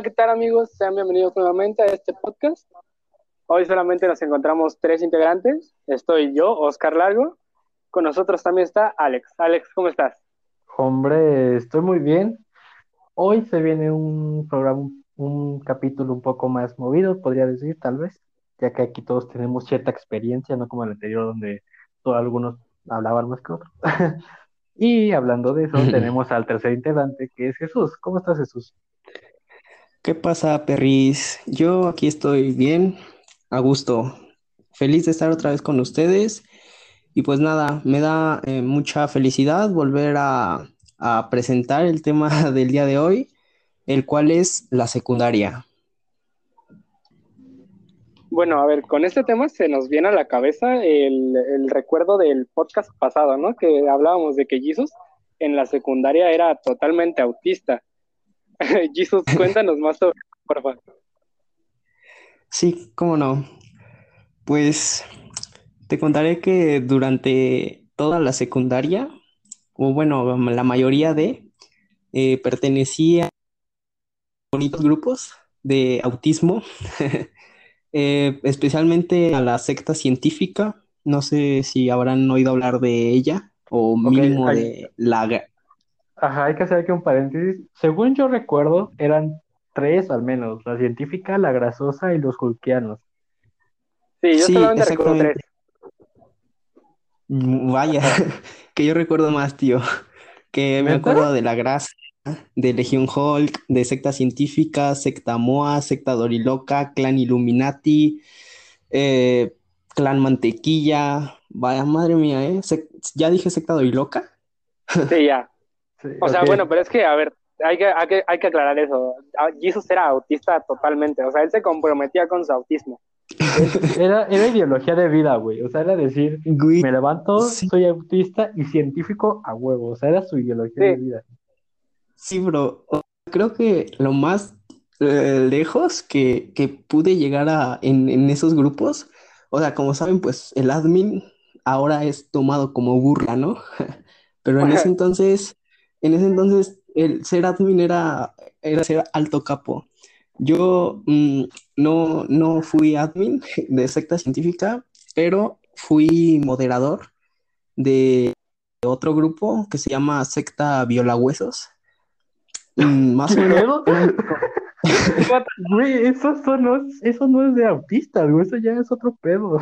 Hola, ¿qué tal amigos? Sean bienvenidos nuevamente a este podcast. Hoy solamente nos encontramos tres integrantes. Estoy yo, Oscar Largo. Con nosotros también está Alex. Alex, ¿cómo estás? Hombre, estoy muy bien. Hoy se viene un programa, un capítulo un poco más movido, podría decir, tal vez, ya que aquí todos tenemos cierta experiencia, no como el anterior donde todos algunos hablaban más que otros. y hablando de eso, tenemos al tercer integrante, que es Jesús. ¿Cómo estás, Jesús? ¿Qué pasa, perris? Yo aquí estoy bien, a gusto, feliz de estar otra vez con ustedes. Y pues nada, me da eh, mucha felicidad volver a, presentar el tema del día de hoy, el cual es la secundaria. Bueno, a ver, con este tema se nos viene a la cabeza el, el, recuerdo del podcast pasado, ¿no? Que hablábamos de que Jesus en la secundaria era totalmente autista. Jesus, cuéntanos más sobre por favor. Sí, cómo no. Pues te contaré que durante toda la secundaria, o bueno, la mayoría de, eh, pertenecía a bonitos grupos de autismo, eh, especialmente a la secta científica. No sé si habrán oído hablar de ella o mínimo de la... Ajá, hay que hacer aquí un paréntesis. Según yo recuerdo, eran tres al menos, la científica, la grasosa y los hulkianos. Sí, yo Sí, solamente recuerdo tres. exactamente. Vaya, que yo recuerdo más, tío. Que me acuerdo de la grasa, de Legión Hulk, de secta científica, secta Moa, secta Doriloca, clan Illuminati, eh, clan Mantequilla. Vaya, madre mía, ¿eh? ¿Ya dije secta Doriloca? Sí, ya. Sí, O sea, bueno, pero es que, a ver, hay que, hay que, hay que aclarar eso. Ah, Jesus era autista totalmente. O sea, él se comprometía con su autismo. Era, era ideología de vida, güey. O sea, era decir, Güey, me levanto, sí. soy autista y científico a huevo. O sea, era su ideología Sí. de vida. Sí, bro. Creo que lo más eh, lejos que, que pude llegar a en, en esos grupos, o sea, como saben, pues el admin ahora es tomado como burla, ¿no? Pero en ese entonces, en ese entonces, el ser admin era, era ser alto capo. Yo mm, no, no fui admin de secta científica, pero fui moderador de otro grupo que se llama Secta Violahuesos. Mm, Más o ¿Qué menos Güey, eso, eso no es, eso no es de autistas, güey. Eso ya es otro pedo.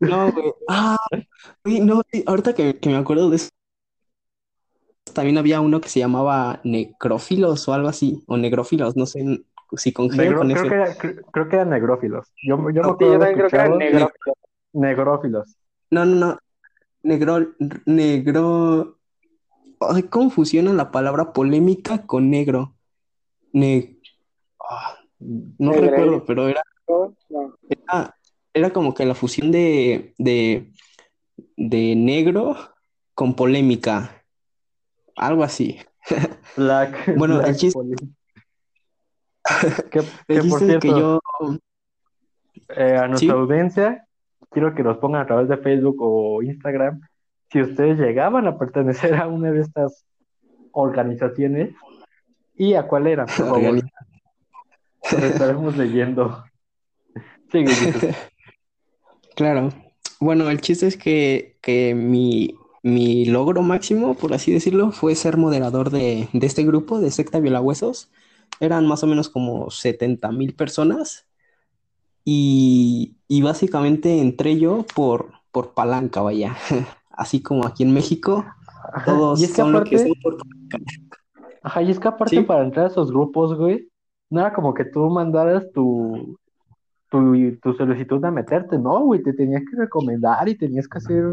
No, güey. Ah, güey, no, ahorita que, que me acuerdo de eso, también había uno que se llamaba necrófilos o algo así, o negrófilos, no sé si Negro- con creo ese. que era- creo, creo que eran negrófilos. Yo, yo me Sí, acuerdo yo haber también creo que era negrófilos. No, no, no. Negro, negro. Ay, ¿cómo fusiona la palabra polémica con negro? Ne... ah, no Negre. recuerdo, pero era, No. era, era como que la fusión de, de, de negro con polémica. Algo así. Black, Bueno, el chiste-. Que, El que por que cierto, yo. eh, a nuestra Sí. audiencia, quiero que nos pongan a través de Facebook o Instagram si ustedes llegaban a pertenecer a una de estas organizaciones y a cuál era, por favor. Estaremos leyendo. Sigue. Claro. Bueno, el chiste es que, que mi, mi logro máximo, por así decirlo, fue ser moderador de, de este grupo de secta Violahuesos. Eran más o menos como 70 mil personas. Y, y básicamente entré yo por, por palanca, vaya. Así como aquí en México, Ajá, todos Y es que son lo que aparte, son por ajá, y es que aparte Sí. para entrar a esos grupos, güey, no era como que tú mandaras tu, tu, tu solicitud a meterte, no, güey, te tenías que recomendar y tenías que hacer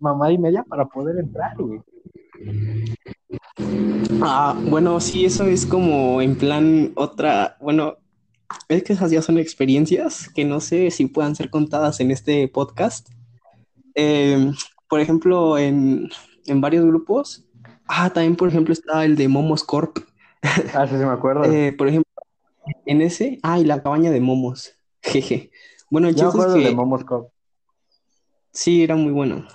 mamá y media para poder entrar, güey. Ah, bueno, sí, eso es como en plan otra, bueno, es que esas ya son experiencias que no sé si puedan ser contadas en este podcast. Eh, por ejemplo, en, en varios grupos, ah, también por ejemplo está el de Momos Corp. Ah, sí, sí me acuerdo. Eh, por ejemplo, en ese, ah, y la cabaña de momos, jeje. Bueno, el Yo me chiste es acuerdo de que Momos Cop. sí, era muy bueno.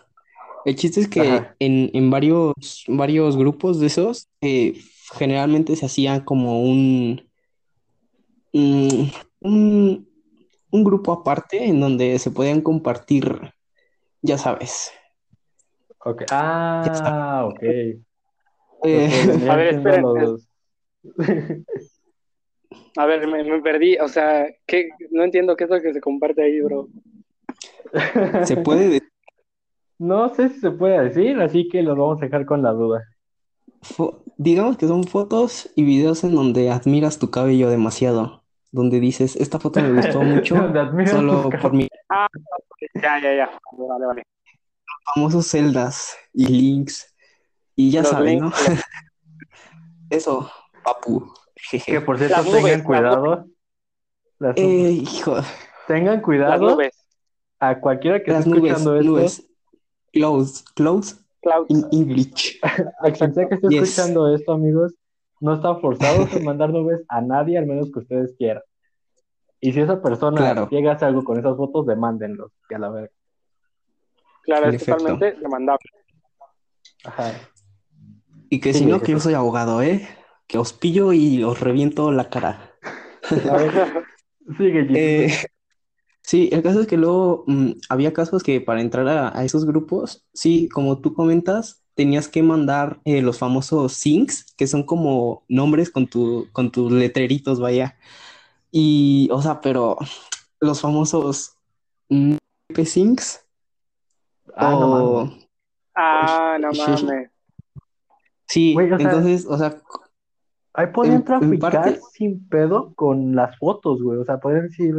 El chiste es que en, en varios, varios grupos de esos, eh, generalmente se hacía como un, un, un grupo aparte en donde se podían compartir, ya sabes. Ok. Ah, ok. Eh, A ver, los- A ver, me, me perdí, o sea, ¿qué? No entiendo qué es lo que se comparte ahí, bro. se puede decir, No sé si se puede decir, así que los vamos a dejar con la duda. fo- digamos que son fotos y videos en donde admiras tu cabello demasiado, donde dices, esta foto me gustó mucho solo por mis Ya, ya, ya. Vale, vale. famosos celdas y links, y ya Los links, ¿no? Eso, papu, jeje. Que por cierto, tengan cuidado. Las nubes. Eh, hijo, Tengan Las cuidado nubes. a cualquiera que las esté nubes, escuchando esto, nubes, close, close Clouds. in English. a quien sea que esté Yes. escuchando esto, amigos, no están forzados a mandar nubes a nadie, al menos que ustedes quieran. Y si esa persona Claro. llega a hacer algo con esas fotos, demándenlos, que a la verga. Claro, En es efecto. totalmente demandable. Ajá. Y que Sí, si no, que yo soy abogado, ¿eh? Que os pillo y os reviento la cara. A ver, sigue. Eh, sí, el caso es que luego mm, había casos que para entrar a, a esos grupos, sí, como tú comentas, tenías que mandar eh, los famosos syncs, que son como nombres con tu, con tus letreritos, vaya. Y, o sea, pero los famosos mm, syncs Ah, no o... mames. Ah, no Sí. mames. Sí, Güey, o sea, entonces, o sea, Ahí podían en- en traficar parte- sin pedo con las fotos, güey. O sea, podían decir,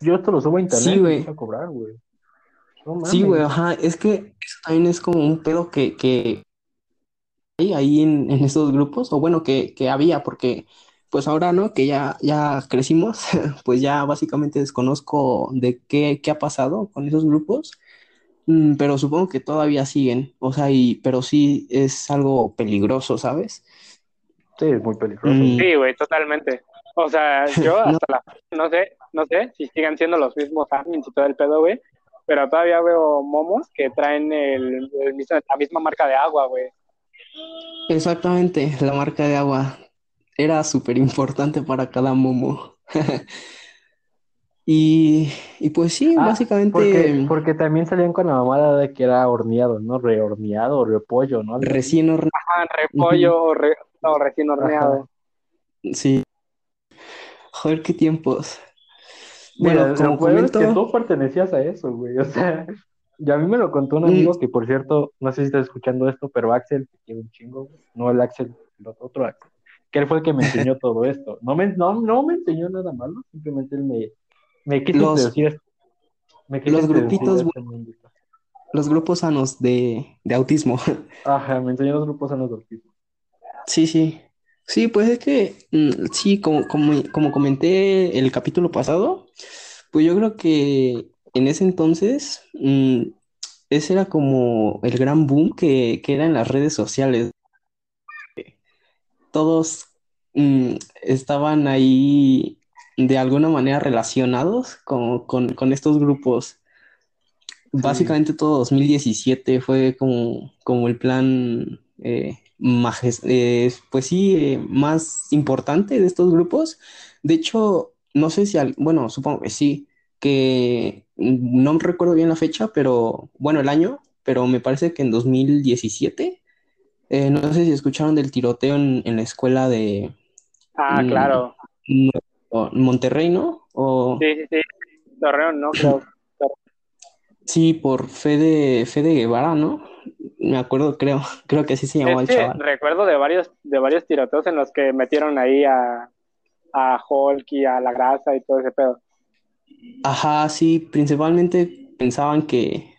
yo esto lo subo a internet Sí, y güey. a cobrar, güey. No Sí, güey, ajá, es que eso también es como un pedo que, que hay ahí en, en esos grupos, o bueno, que, que había, porque pues ahora, ¿no? Que ya, ya crecimos, pues ya básicamente desconozco de qué, qué ha pasado con esos grupos, mm, pero supongo que todavía siguen, o sea, y, pero sí es algo peligroso, ¿sabes? Sí, es muy peligroso. Mm. Sí, güey, totalmente. O sea, yo No. hasta la no sé, no sé si sigan siendo los mismos admins y todo el pedo, güey, pero todavía veo momos que traen el, el mismo- la misma marca de agua, güey. Exactamente, la marca de agua era súper importante para cada momo. Y, y pues sí, Ah, básicamente... Porque, porque también salían con la mamada de que era horneado, ¿no? Rehorneado o repollo, ¿no? Recién horneado, Ah, repollo o re- no, recién horneado. sí. Joder, qué tiempos. Mira, Bueno, como lo peor es que tú pertenecías a eso, güey. O sea, y a mí me lo contó un amigo que, por cierto, no sé si estás escuchando esto, pero Axel, que un chingo, güey. No el Axel, el otro Axel. Que él fue el que me enseñó todo esto. No me, no, no me enseñó nada malo, simplemente él me, me quiso Los- introducir esto. Me quiso los grupitos, mundito. los grupos sanos de, de autismo. Ajá, me enseñó los grupos sanos de autismo. Sí, sí. Sí, pues es que, mm, sí, como, como, como comenté el capítulo pasado, pues yo creo que en ese entonces, mm, ese era como el gran boom que, que era en las redes sociales. Todos mm, estaban ahí de alguna manera relacionados con, con, con estos grupos. Básicamente todo 2017 fue como, como el plan, eh, majes- eh, pues sí, eh, más importante de estos grupos. De hecho, no sé si, al- bueno, supongo que sí, que no recuerdo bien la fecha, pero bueno, el año, pero me parece que en 2017, eh, no sé si escucharon del tiroteo en, en la escuela de Ah, Mm. claro. Monterrey, ¿no? O Sí, sí, sí. Torreón, ¿no? Creo. sí, por Fede, Fede Guevara, ¿no? Me acuerdo, creo, creo que así se llamaba el chaval. recuerdo de varios, de varios tiroteos en los que metieron ahí a, a Hulk y a la grasa y todo ese pedo. Ajá, sí, principalmente pensaban que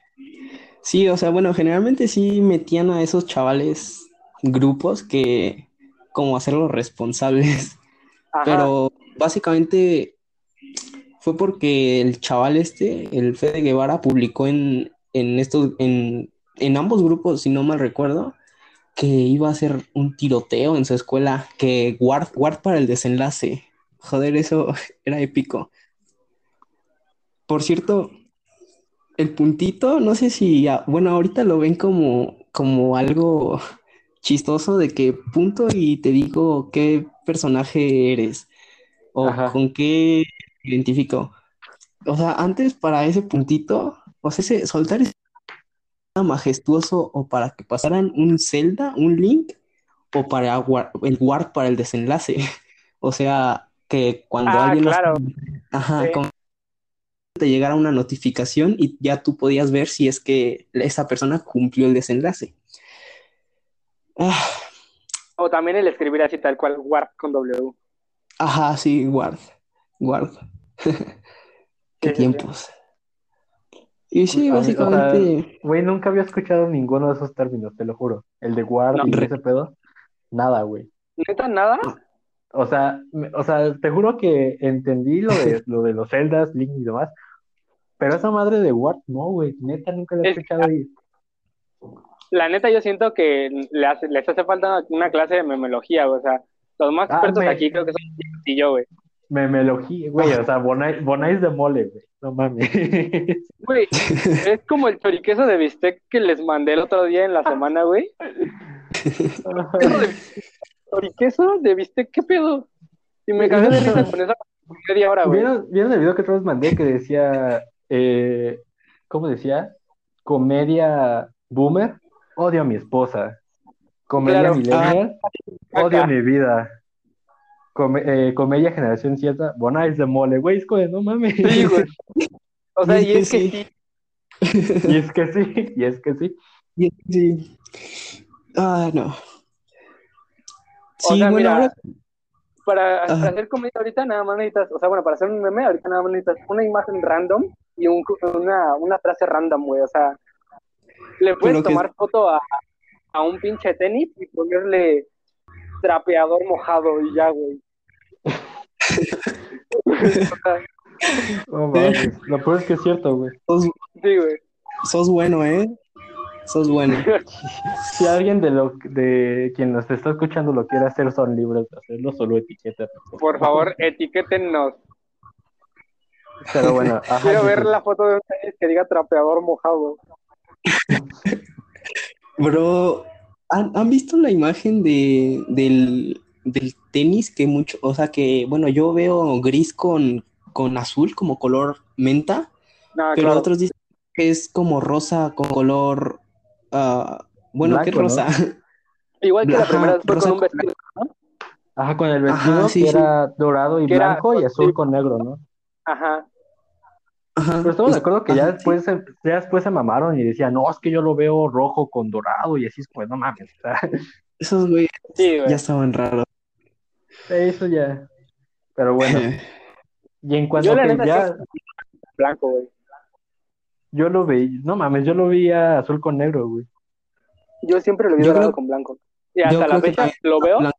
sí, o sea, bueno, generalmente sí metían a esos chavales grupos que como hacerlos responsables, Ajá. pero básicamente fue porque el chaval este, el Fede Guevara, publicó en, en estos, en, en ambos grupos, si no mal recuerdo, que iba a hacer un tiroteo en su escuela, que guard, guard para el desenlace. Joder, eso era épico. Por cierto, el puntito, no sé si, bueno, ahorita lo ven como, como algo chistoso de que punto y te digo qué personaje eres. o Ajá. con qué identifico. O sea, antes para ese puntito, o sea, ese soltar ese majestuoso o para que pasaran un Zelda, un Link, o para el Warp para el desenlace. O sea, que cuando Ah, alguien claro. Ajá, Sí. te llegara una notificación y ya tú podías ver si es que esa persona cumplió el desenlace. Ah, O también el escribir así tal cual, Warp con W. ajá, sí, Warp. Warp. Qué Sí, sí. Y sí, o sea, básicamente. Güey, nunca había escuchado ninguno de esos términos, te lo juro. El de guard No. y ese pedo, nada, güey. ¿Neta nada? O sea, me- o sea, te juro que entendí lo de, lo de los celdas, Link y demás, pero esa madre de Ward, no, güey, neta nunca la he Es- escuchado y La neta, yo siento que le hace- les hace falta una clase de memología, o sea, los más Ah, expertos me- aquí creo que son y yo, güey. me melogí, güey, o sea, Bonai, Bonais de mole, güey, no mames. Güey, es como el choriqueso de bistec que les mandé el otro día en la semana, güey. Choriqueso de bistec, ¿qué pedo? Y me cagué de risa con esa media hora, güey. ¿Vieron, vieron el video que otra vez mandé que decía, eh, ¿cómo decía? Comedia boomer, odio a mi esposa. Comedia Claro. millennial, odio Acá. mi vida. Come- eh, comedia generación Z, Bonais de mole, güey, es como de, no mames. Sí, güey. O sea, Y es y es que que sí. sí, Y es que sí, y es que sí. Y- Sí. Ah, no. O Sí, sea, bueno, mira, ahora. para hacer comedia ahorita nada más necesitas, o sea, bueno, para hacer un meme ahorita nada más necesitas una imagen random y un, una, una frase random, güey. O sea, le puedes Pero que- tomar foto a, a un pinche tenis y ponerle trapeador mojado y ya, güey. O sea, No mames, Lo peor es que es cierto, güey. Sos, sí, güey. sos bueno, ¿eh? Sos bueno. Si alguien de lo de quien nos está escuchando lo quiere hacer, son libres de hacerlo, solo etiqueta. Por favor, etiquétennos. Pero bueno, ajá, Quiero ver la foto de un tenis que diga trapeador mojado. Bro, ¿han, han visto la imagen de, del, del tenis que mucho, o sea que, bueno, yo veo gris con, con azul como color menta, No, pero claro. otros dicen que es como rosa con color, ah, bueno, ¿qué Blanco, ¿no? rosa? Igual que la primera vez fue rosa con un con vestido, ¿no? Ajá, con el Ajá, vestido sí, que sí. era dorado y Que era- blanco y azul sí. con negro, ¿no? Ajá. Ajá, Pero estamos de acuerdo que ya ajá, sí. después, se, ya después se mamaron y decían, no, es que yo lo veo rojo con dorado y así es como, no mames, Esos güeyes Sí, güey. ya estaban raros. Eso ya. Pero bueno, y en cuanto Yo la que ya, sí- Blanco, güey. yo lo vi, no mames, yo lo vi a azul con negro, güey. Yo siempre lo vi dorado creo- con blanco. Y yo hasta la fecha lo veo. blanco.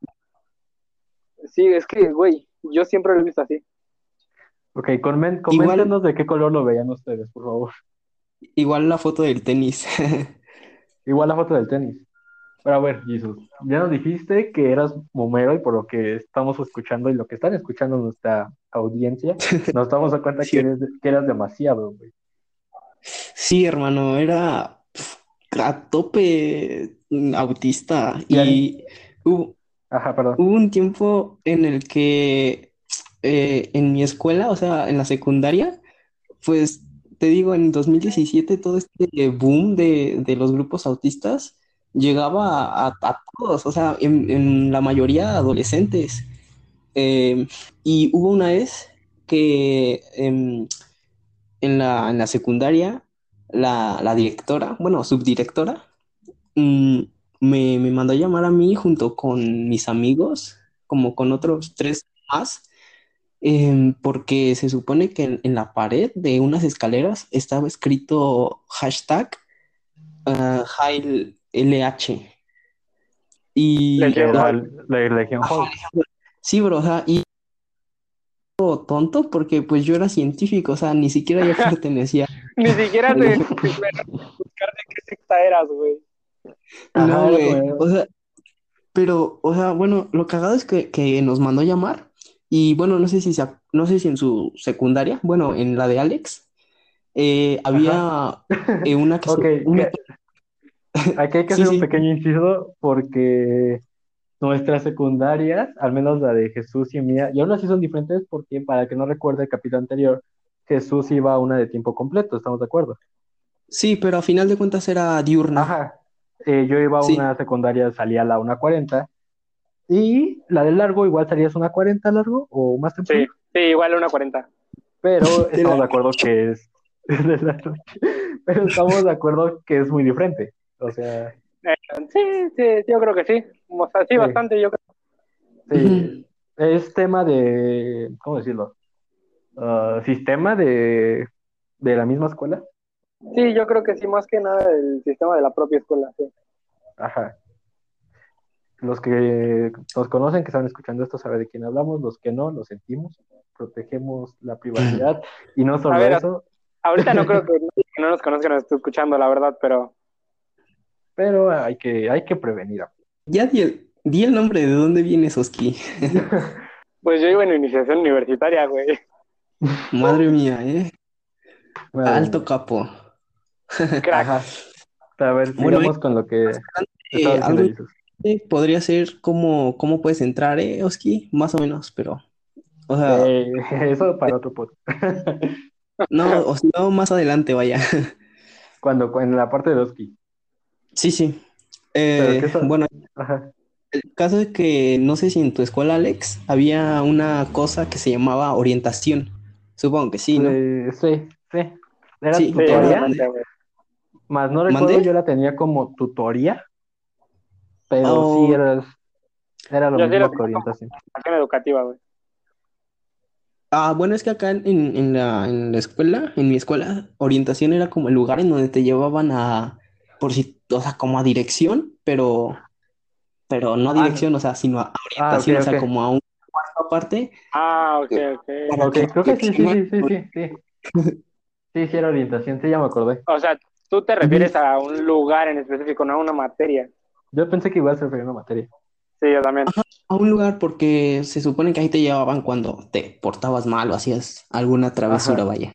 Sí, es que, güey, yo siempre lo he visto así. Ok, comen- Igual- coméntenos de qué color lo veían ustedes, por favor. Igual la foto del tenis. Igual la foto del tenis. Pero a ver, Jesús, ya nos dijiste que eras momero y por lo que estamos escuchando y lo que están escuchando nuestra audiencia, nos damos a cuenta Sí. que, eres, que eras demasiado, güey. Sí, hermano, era a tope autista y hubo, Ajá, perdón. hubo un tiempo en el que eh, en mi escuela, o sea, en la secundaria, pues te digo, en 2017 todo este boom de, de los grupos autistas llegaba a, a todos, o sea, en, la mayoría adolescentes. Eh, y hubo una vez que em, en la, en la secundaria, la, la directora, bueno, subdirectora, mm, me, me mandó a llamar a mí junto con mis amigos, como con otros tres más, em, porque se supone que en, la pared de unas escaleras estaba escrito hashtag Heil LH. Y Legión la Legión Ajá, Hulk. Sí, bro, o sea, y tonto porque pues yo era científico, o sea, ni siquiera yo pertenecía. Ni siquiera te buscar de qué secta eras, güey. No, güey, o sea, pero, o sea, bueno, lo cagado es que, que nos mandó llamar y bueno, no sé si se no sé si en su secundaria, bueno, en la de Alex, eh, había eh, una que se- Ok, una- aquí hay que Sí, hacer un sí. pequeño inciso porque nuestras secundarias, al menos la de Jesús y mía, y aún así son diferentes porque, para que no recuerde el capítulo anterior, Jesús iba a una de tiempo completo, ¿estamos de acuerdo? Sí, pero a final de cuentas era diurna. Ajá. Eh, yo iba a Sí. una secundaria, salía a la 1.40, y la del largo igual salías una 40 largo o más temprano, Sí, sí, igual una 40. pero estamos de acuerdo que es... de. Pero estamos de acuerdo que es muy diferente. O sea, Eh, sí, sí, yo creo que sí. O sea, sí, Sí. bastante, yo creo. Sí, es tema de, ¿cómo decirlo? Ah, sistema de, de la misma escuela. Sí, yo creo que sí, más que nada el sistema de la propia escuela, sí. Ajá. Los que nos conocen, que están escuchando esto, saben de quién hablamos. Los que no, lo sentimos. Protegemos la privacidad. Y no solo ver, eso, Ahorita no creo que, que no nos conozcan, nos esté escuchando, la verdad, pero pero hay que, hay que prevenir. Ya di el, di el nombre de dónde viene Soski. pues yo iba en iniciación universitaria, güey. Madre mía, ¿eh? Alto capo. Crack. Ajá. A ver, Bueno, sigamos con lo que Eh, algo. Eh, Podría ser cómo, cómo puedes entrar, ¿eh, Oski? Más o menos, pero. O sea, Eh, eso para otro podcast. no, o sea, no, más adelante, vaya. Cuando, en la parte de Oski. Sí, sí. Eh, bueno, Ajá. el caso es que no sé si en tu escuela, Alex, había una cosa que se llamaba orientación. Supongo que sí, ¿no? Eh, sí, sí. Era Sí, tutoría, más no recuerdo, ¿Mandé? yo la tenía como tutoría, pero Oh. sí era, era lo Yo mismo que orientación. Educativa, güey. Ah, bueno, es que acá en, en la, en la escuela, en mi escuela, orientación era como el lugar en donde te llevaban a, por si, o sea, como a dirección, pero, pero no a Ah, dirección, o sea, sino a Ah, orientación, o sea, como a un cuarto aparte. Ah, ok, ok. Para Ok, que creo que sí, sí, sí, sí, sí, sí. Sí, sí era orientación, sí, ya me acordé. O sea, tú te refieres a un lugar en específico, no a una materia. Yo pensé que refería a una materia. Sí, yo también. a un lugar porque se supone que ahí te llevaban cuando te portabas mal o hacías alguna travesura, Ajá. vaya.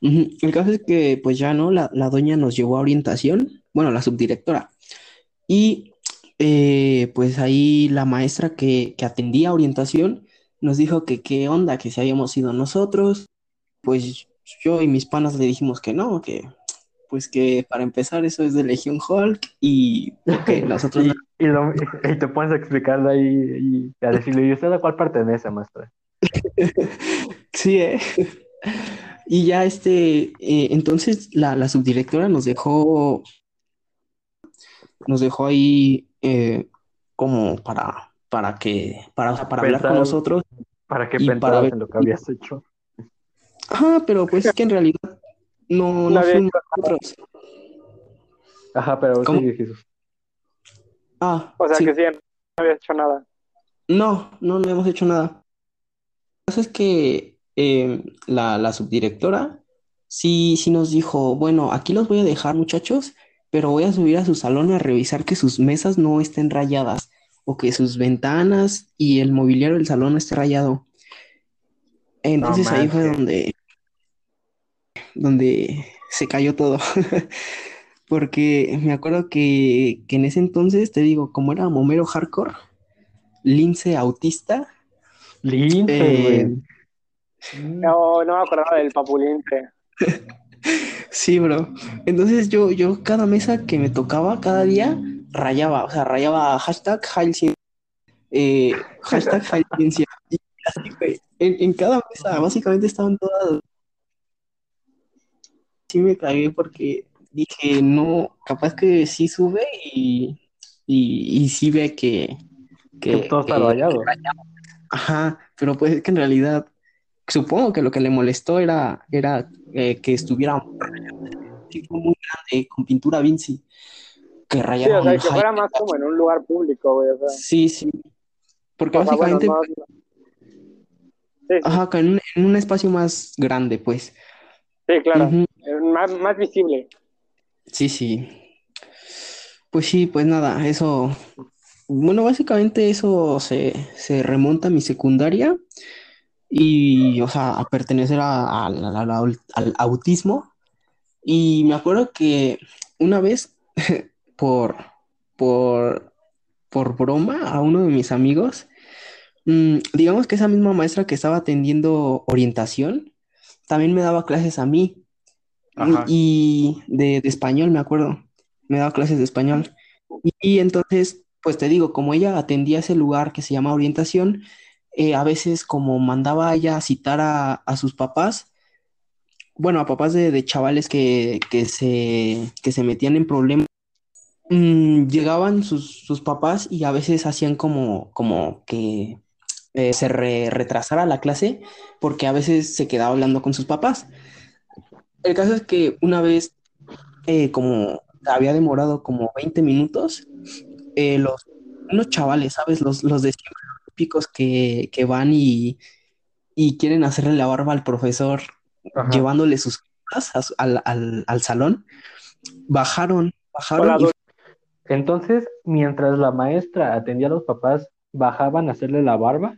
El caso es que, pues ya no, la, la doña nos llevó a orientación, bueno, la subdirectora. Y eh, pues ahí la maestra que, que atendía orientación nos dijo que qué onda, que si habíamos sido nosotros. Pues yo y mis panas le dijimos que no, que pues que para empezar eso es de Legión Hulk y que nosotros Y, y, lo- y te pones a explicarle ahí y a decirle, ¿y usted a cuál pertenece, maestra? Sí, ¿eh? Y ya este, eh, entonces la, la subdirectora nos dejó, nos dejó ahí eh, como para, para que, para, o sea, para hablar con nosotros. ¿Para para pensabas ver- en lo que habías hecho? Ajá, pero pues es que en realidad no, No no fuimos nosotros. Ajá, pero ¿Cómo? sigue, Jesús. Ah, O sea sí. que sí, no había hecho nada. No, no, no hemos hecho nada. Lo que pasa es que eh, la, la subdirectora sí, sí nos dijo, bueno, aquí los voy a dejar, muchachos, pero voy a subir a su salón a revisar que sus mesas no estén rayadas o que sus ventanas y el mobiliario del salón esté rayado. Entonces ahí fue donde, donde se cayó todo. Porque me acuerdo que, que en ese entonces, te digo, como era Momero Hardcore, Lince autista, Lince, Eh. No, no me acordaba del papulinte. Sí, bro. Entonces yo, yo cada mesa que me tocaba, cada día, rayaba, o sea, rayaba hashtag Cien- eh, hashtag Heil Ciencia. Y así, güey. En, en cada mesa, básicamente estaban todas. Sí me cagué porque dije, no, capaz que sí sube y, y, y sí ve que, Que que, todo está rayado. Ajá, pero pues es que en realidad supongo que lo que le molestó era, era eh, que estuviera así como muy grande con pintura Vinci que Sí, rayara o sea, un que fuera más como en un lugar público, güey. O sea, Sí, sí. Porque o sea, bueno, básicamente, no- Sí, sí, ajá, en un, en un espacio más grande, pues. sí, claro. Eh, Más, más visible. Sí, sí. Pues sí, pues nada, eso. Bueno, básicamente eso se, se remonta a mi secundaria y, o sea, a pertenecer a- a al autismo. Y me acuerdo que una vez, por, por, por broma a uno de mis amigos. Mm, digamos que esa misma maestra que estaba atendiendo orientación, también me daba clases a mí. Ajá. Y de, de español, me acuerdo. Me daba clases de español. Y, y entonces, pues te digo, como ella atendía ese lugar que se llama orientación, eh, a veces como mandaba ella a citar a, a sus papás, bueno, a papás de, de chavales que, que se, que se metían en problemas, mm, llegaban sus, sus papás y a veces hacían como, como que eh, se re- retrasara la clase porque a veces se quedaba hablando con sus papás. El caso es que una vez, eh, como había demorado como 20 minutos, los, unos chavales, ¿sabes? Los, los de siempre, típicos que, que van y, y quieren hacerle la barba al profesor Ajá. llevándole sus cosas a al, al- al salón, bajaron, bajaron Hola, y doc- Entonces, mientras la maestra atendía a los papás, bajaban a hacerle la barba.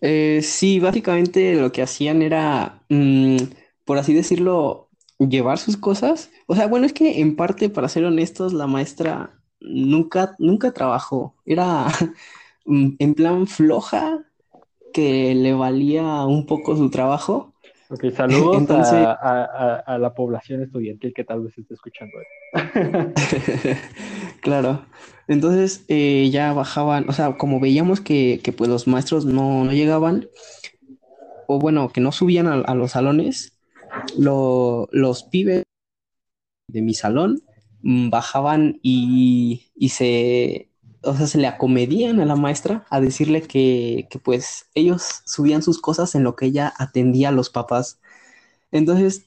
Eh, sí, básicamente lo que hacían era, mm, por así decirlo, llevar sus cosas. O sea, bueno, es que en parte, para ser honestos, la maestra nunca, nunca trabajó. Era en plan floja, que le valía un poco su trabajo. Ok, saludos Entonces- a, a- a- a la población estudiantil que tal vez esté escuchando. Claro. Entonces eh, ya bajaban, o sea, como veíamos que, que, pues los maestros no, no llegaban, o bueno, que no subían a, a los salones, lo- los pibes de mi salón mm, bajaban y, y se, o sea, se le acomedían a la maestra a decirle que, que pues ellos subían sus cosas en lo que ella atendía a los papás. Entonces,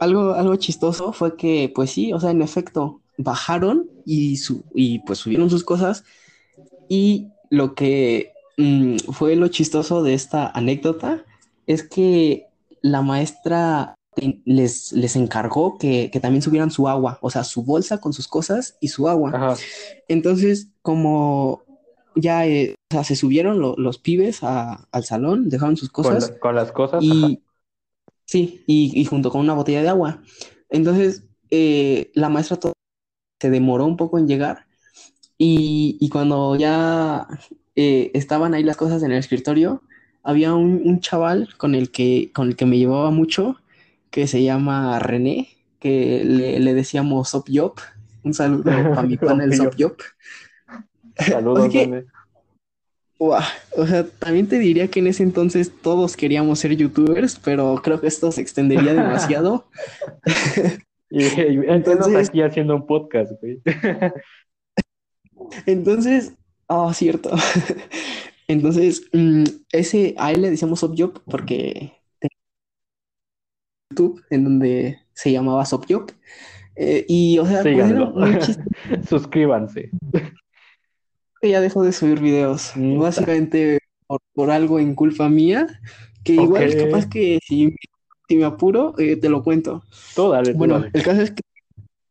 algo, algo chistoso fue que, pues sí, o sea, en efecto, bajaron y, su- y pues subieron sus cosas. Y lo que mm, fue lo chistoso de esta anécdota es que la maestra les, les encargó que, que también subieran su agua, o sea, su bolsa con sus cosas y su agua. Ajá. Entonces, como ya eh, o sea, se subieron lo- los pibes a- al salón, dejaron sus cosas. con las cosas. ajá. Y sí, y, y junto con una botella de agua. Entonces, eh, la maestra se demoró un poco en llegar y, y cuando ya eh, estaban ahí las cosas en el escritorio, había un, un chaval con el que, con el que me llevaba mucho, que se llama René, que le, le decíamos Sop. Un saludo para mi pana el Sop Yop. Saludos. Guau, O sea, también te diría que en ese entonces todos queríamos ser youtubers, pero creo que esto se extendería demasiado. Y, y Entonces- aquí haciendo un podcast, güey. Entonces, ah, cierto. Entonces, mm, ese, a él le decíamos Sopjob porque YouTube en donde se llamaba Sopjob. Eh, y, o sea, pues muy. Suscríbanse. ya dejó de subir videos, Mm. básicamente por, por algo en culpa mía, que igual Ok. capaz que si, si me apuro, eh, te lo cuento. Tú dale, Bueno, dale. el caso es que,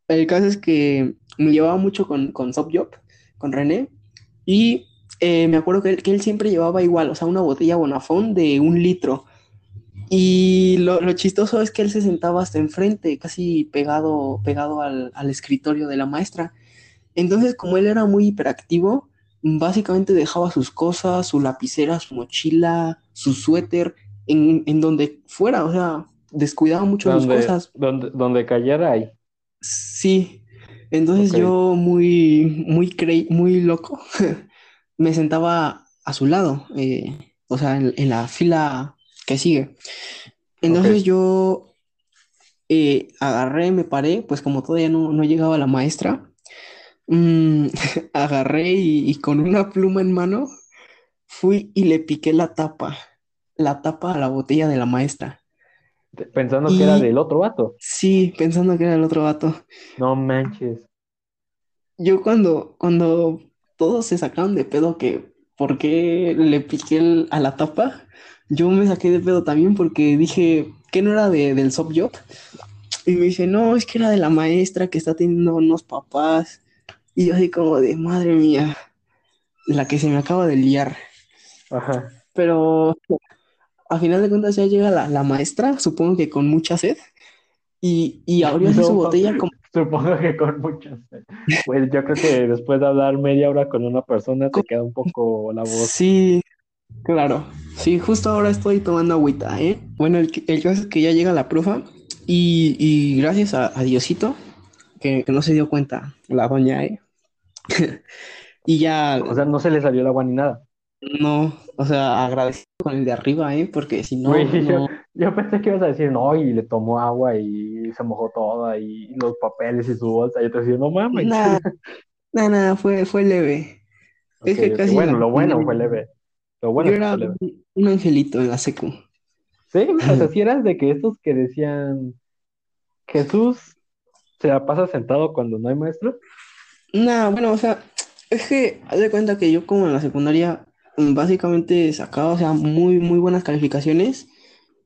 el caso es que me llevaba mucho con, con con René, y eh, me acuerdo que él, que él siempre llevaba igual, o sea, una botella Bonafón de un litro. Y lo, lo chistoso es que él se sentaba hasta enfrente, casi pegado, pegado al, al escritorio de la maestra. Entonces, como él era muy hiperactivo, básicamente dejaba sus cosas, su lapicera, su mochila, su suéter, en, en donde fuera, o sea, descuidaba mucho sus cosas. donde, donde cayera ahí. Sí, entonces yo muy, muy cre- muy loco, me sentaba a su lado, eh, o sea, en, en la fila que sigue. Entonces yo eh, agarré, me paré, pues como todavía no, no llegaba la maestra, mm, agarré y, y con una pluma en mano fui y le piqué la tapa, la tapa a la botella de la maestra. Pensando que era del otro vato. Sí, pensando que era el otro vato. No manches. Yo cuando, cuando todos se sacaron de pedo que por qué le piqué el- a la tapa, yo me saqué de pedo también porque dije que no era de, del soft job. Y me dice, no, es que era de la maestra que está teniendo unos papás. Y yo así como de, madre mía, la que se me acaba de liar. Ajá. Pero a final de cuentas ya llega la, la maestra, supongo que con mucha sed. y, y abrió así su botella como... Supongo que con muchos. Pues yo creo que después de hablar media hora con una persona te queda un poco la voz. Sí, claro. Sí, justo ahora estoy tomando agüita, ¿eh? Bueno, el, el caso es que ya llega la prueba y, y gracias a, a Diosito, que, que no se dio cuenta la doña, ¿eh? y ya... O sea, no se le salió el agua ni nada. No, o sea, agradecido con el de arriba, ¿eh? Porque si no, yo, no... yo pensé que ibas a decir no, y le tomó agua y se mojó toda, y los papeles y su bolsa. Yo te decía, no mames. Nada, nada, fue, fue leve. Es que casi Bueno, la- lo bueno fue leve. Lo bueno Yo era un, angelito en la secu. Sí, o sea, si eras de que estos que decían Jesús se la pasa sentado cuando no hay maestro. Nah, bueno, o sea, es que haz de cuenta que yo como en la secundaria mm, básicamente sacaba, o sea, muy, muy buenas calificaciones.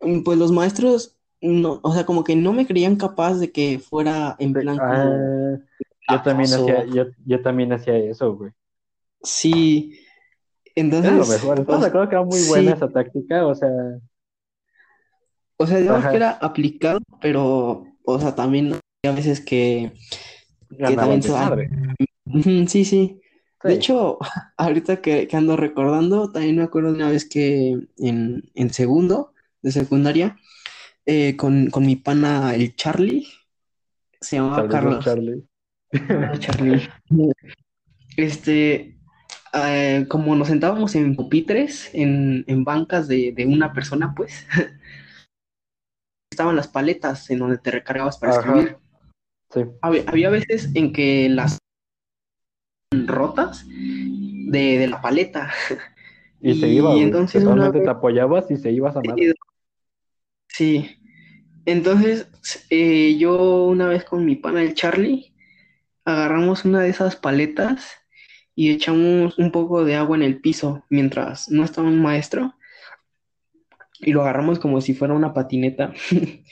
Mm, Pues los maestros, no, o sea, como que no me creían capaz de que fuera en plan como Ah, yo también hacía, yo, yo también hacía eso, güey. Sí, Lo entonces, mejor. ¿Estás o, de acuerdo que era muy buena sí, esa táctica? O sea, o sea, digamos que era aplicado, pero, o sea, también a veces que, también se desmadre. Ujú, Sí, sí. De Sí. hecho, ahorita que, que ando recordando, también me acuerdo de una vez que en, en segundo de secundaria, eh, con, con mi pana el Charlie, se llamaba Saludos, Carlos, Charlie. Este, eh, como nos sentábamos en pupitres, en, en bancas de, de una persona, pues, estaban las paletas en donde te recargabas para escribir. Sí. Había, había veces en que las rotas de, de la paleta. Y se iba, Y entonces una vez, te apoyabas y se ibas a madre. sí, entonces eh, yo una vez con mi pana el Charlie agarramos una de esas paletas y echamos un poco de agua en el piso mientras no estaba un maestro y lo agarramos como si fuera una patineta.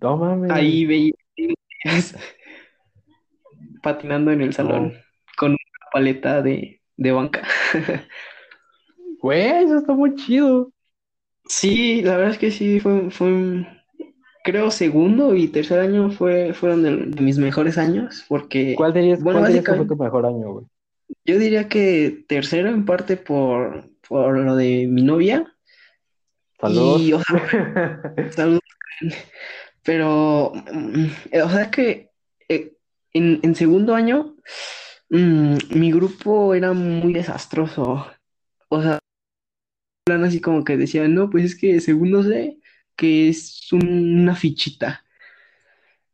No mames. Ahí veías patinando en el salón con una paleta de, de banca. Güey, eso está muy chido. Sí, la verdad es que sí, fue, fue un- creo segundo y tercer año fue, fueron de, de mis mejores años, porque, ¿Cuál dirías, bueno, cuál dirías que fue tu mejor año, güey? Yo diría que tercero en parte por, por lo de mi novia Saludos. y, o sea, salud, pero, mm, o sea, es que eh, en, en segundo año mm, mi grupo era muy desastroso, o sea, plan así como que decían, no, pues es que segundo sé que es un- una fichita.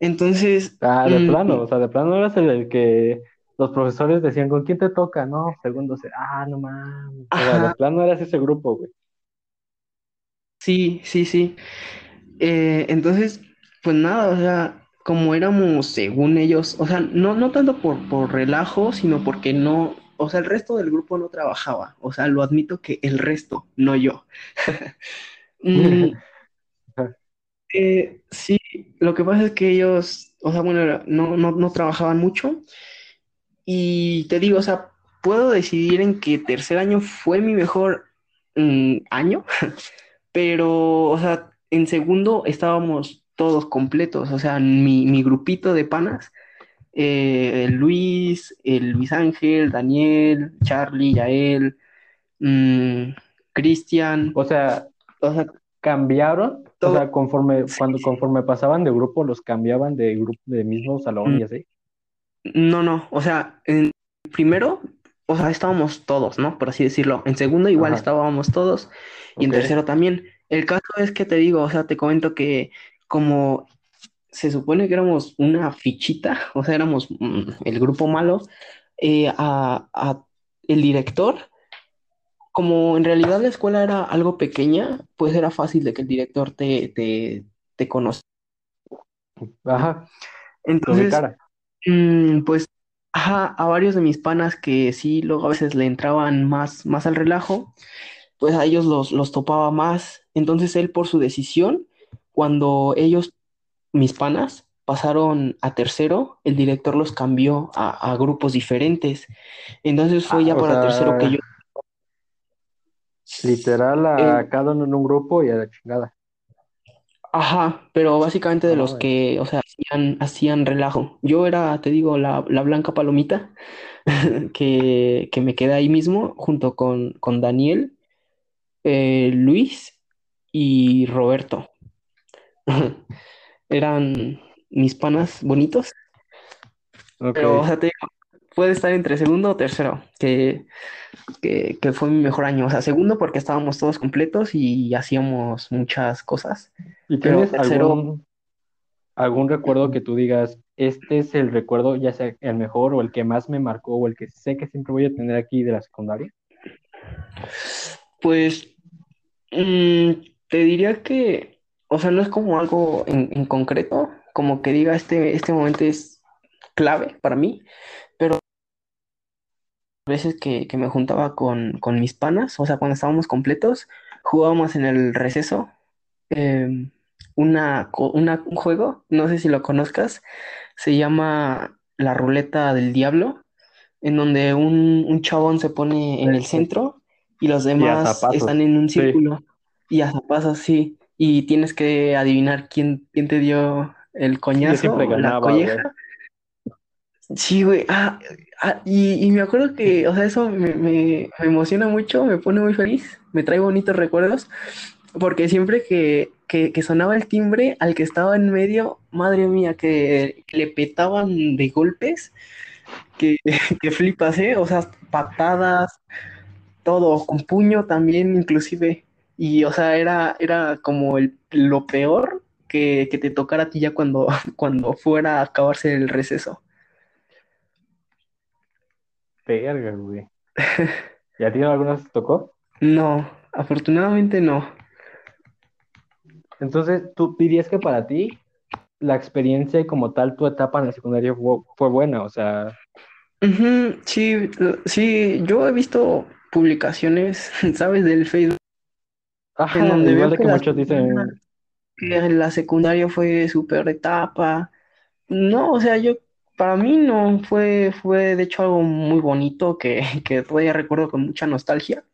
Entonces, Ah, de mm, plano, o sea, de plano eras el, el que los profesores decían, ¿con quién te toca? No, segundo C. Ah, no mames. O sea, de plano eras ese grupo, güey. sí, sí, sí. Eh, entonces, pues nada, o sea, como éramos según ellos, o sea, no, no tanto por, por relajo, sino porque no, o sea, el resto del grupo no trabajaba. O sea, lo admito que el resto, no yo. Mm, eh, sí, lo que pasa es que ellos, o sea, bueno, no, no, no trabajaban mucho. Y te digo, o sea, puedo decidir en que tercer año fue mi mejor mm, año, pero, o sea, en segundo estábamos todos completos, o sea, mi, mi grupito de panas, eh, el Luis, el Luis Ángel, Daniel, Charlie, Yael, mm, Cristian, O sea, o sea, cambiaron, o sea, conforme, sí, cuando conforme pasaban de grupo, los cambiaban de grupo, de mismo salón mm, y así. No, no, o sea, en primero, o sea, estábamos todos, ¿no? Por así decirlo. En segundo igual Ajá, estábamos todos y en tercero también. El caso es que te digo, o sea, te comento que como se supone que éramos una fichita, o sea, éramos mm, el grupo malo, eh, a, a el director, como en realidad la escuela era algo pequeña, pues era fácil de que el director te, te, te conociera. Ajá, Entonces. Mm, pues, ajá, a varios de mis panas que sí, luego a veces le entraban más, más al relajo, pues a ellos los, los topaba más. Entonces él por su decisión, cuando ellos, mis panas, pasaron a tercero, el director los cambió a, a grupos diferentes. Entonces fue Ah, ya para tercero que yo... literal eh, a cada uno en un grupo y a la chingada. Ajá, pero básicamente de los Ay. que, o sea, hacían, hacían relajo. Yo era, te digo, la, la blanca palomita que, que me quedé ahí mismo junto con, con Daniel, eh, Luis y Roberto. Eran mis panas bonitos, pero, o sea, te digo, puede estar entre segundo o tercero, que, que, que fue mi mejor año. O sea, segundo porque estábamos todos completos y hacíamos muchas cosas, ¿Y tienes tercero, algún, algún recuerdo que tú digas, este es el recuerdo, ya sea el mejor o el que más me marcó o el que sé que siempre voy a tener aquí de la secundaria? pues mm, te diría que, o sea, no es como algo en, en concreto, como que diga este, este momento es clave para mí, veces que, que me juntaba con, con mis panas, o sea, cuando estábamos completos, jugábamos en el receso eh, una, una- un juego, no sé si lo conozcas, se llama La Ruleta del Diablo, en donde un, un chabón se pone en el centro y los demás están en un Sí. círculo y a zapazos, sí, y tienes que adivinar quién, quién te dio el Yo coñazo siempre la güey. Sí, güey. Ah, ah, y, y me acuerdo que, o sea, eso me, me- emociona mucho, me pone muy feliz, me trae bonitos recuerdos, porque siempre que, que, sonaba el timbre, al que estaba en medio, madre mía, que le petaban de golpes, que, que flipas, ¿eh? O sea, patadas, todo, con puño también, inclusive. Y, o sea, era, era como el, lo peor que, que te tocara a ti ya cuando, cuando fuera a acabarse el receso. Verga, güey. ¿Y a ti alguna vez te tocó? No, afortunadamente no. Entonces, ¿tú dirías que para ti la experiencia como tal tu etapa en la secundaria fue, fue buena? O sea, sí, sí, yo he visto publicaciones, ¿sabes? Del Facebook, en ajá, donde igual veo de que que muchos dicen, que la secundaria fue súper etapa. No, o sea, yo, para mí no, fue, fue de hecho algo muy bonito que, que todavía recuerdo con mucha nostalgia.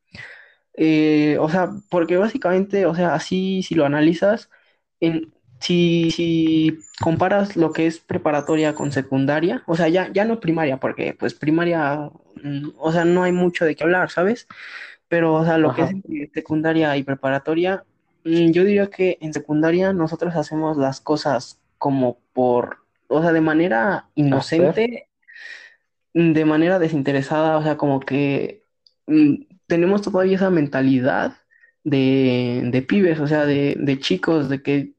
Eh, o sea, porque básicamente, o sea, así si lo analizas, en, si, si comparas lo que es preparatoria con secundaria, o sea, ya, ya no primaria, porque pues primaria, mm, o sea, no hay mucho de qué hablar, ¿sabes? Pero, o sea, lo que es entre secundaria y preparatoria, mm, yo diría que en secundaria nosotros hacemos las cosas como por, o sea, de manera inocente de manera desinteresada, o sea, como que mm, tenemos todavía esa mentalidad de, de pibes, o sea, de, de chicos, de que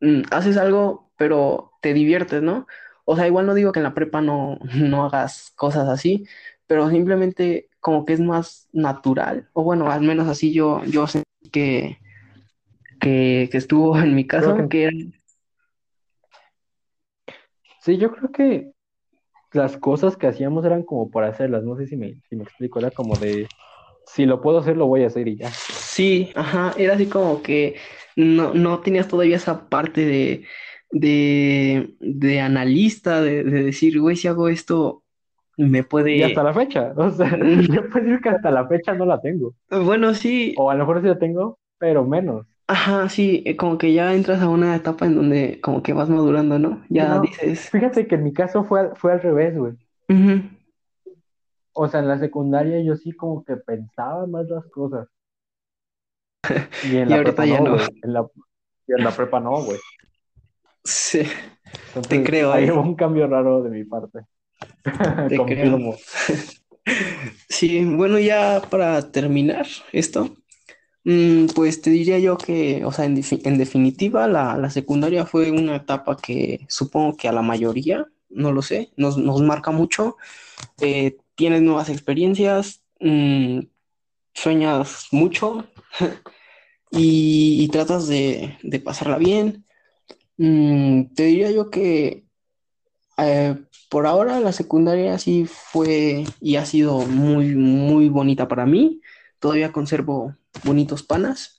mm, haces algo, pero te diviertes, ¿no? O sea, igual no digo que en la prepa no, no hagas cosas así, pero simplemente como que es más natural, o bueno, al menos así yo, yo sé que, que, que estuvo en mi caso, que que era, sí, yo creo que las cosas que hacíamos eran como por hacerlas, no sé si me, si me explico, era como de, si lo puedo hacer, lo voy a hacer y ya. Sí, ajá, era así como que no, no tenías todavía esa parte de, de, de analista, de, de decir, güey, si hago esto, me Y hasta puede... la fecha, o sea, yo puedo decir que hasta la fecha no la tengo. Bueno, sí, O a lo mejor sí la tengo, pero menos. Ajá, sí, eh, como que ya entras a una etapa en donde como que vas madurando, ¿no? Ya no, dices, fíjate que en mi caso fue, al- fue al revés, güey. ujú, O sea, en la secundaria yo sí como que pensaba más las cosas. Y en y la ahorita prepa ya no, no. güey. En la, y en la prepa no, güey. Sí, te Entonces, creo, ahí ¿eh? hubo un cambio raro de mi parte. Te creo. Confirmo. Sí, bueno, ya para terminar esto, pues te diría yo que, o sea, en, defi- en definitiva, la, la secundaria fue una etapa que supongo que a la mayoría, no lo sé, nos, nos marca mucho. Eh, tienes nuevas experiencias, mm, sueñas mucho y, y tratas de, de pasarla bien. Mm, te diría yo que eh, por ahora la secundaria sí fue y ha sido muy, muy bonita para mí. Todavía conservo bonitos panas.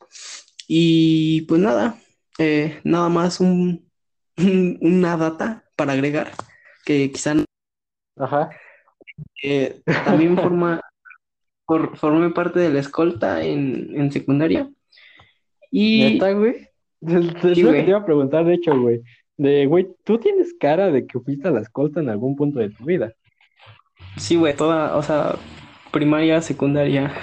Y pues nada, eh, nada más un, una data para agregar, que quizá Ajá. eh, también forma, for- formé parte de la escolta en, en secundaria. Y ¿Neta, güey? Es lo que güey. te iba a preguntar, de hecho, güey. De, güey, ¿tú tienes cara de que fuiste a la escolta en algún punto de tu vida? Sí, güey, toda, o sea, primaria, secundaria.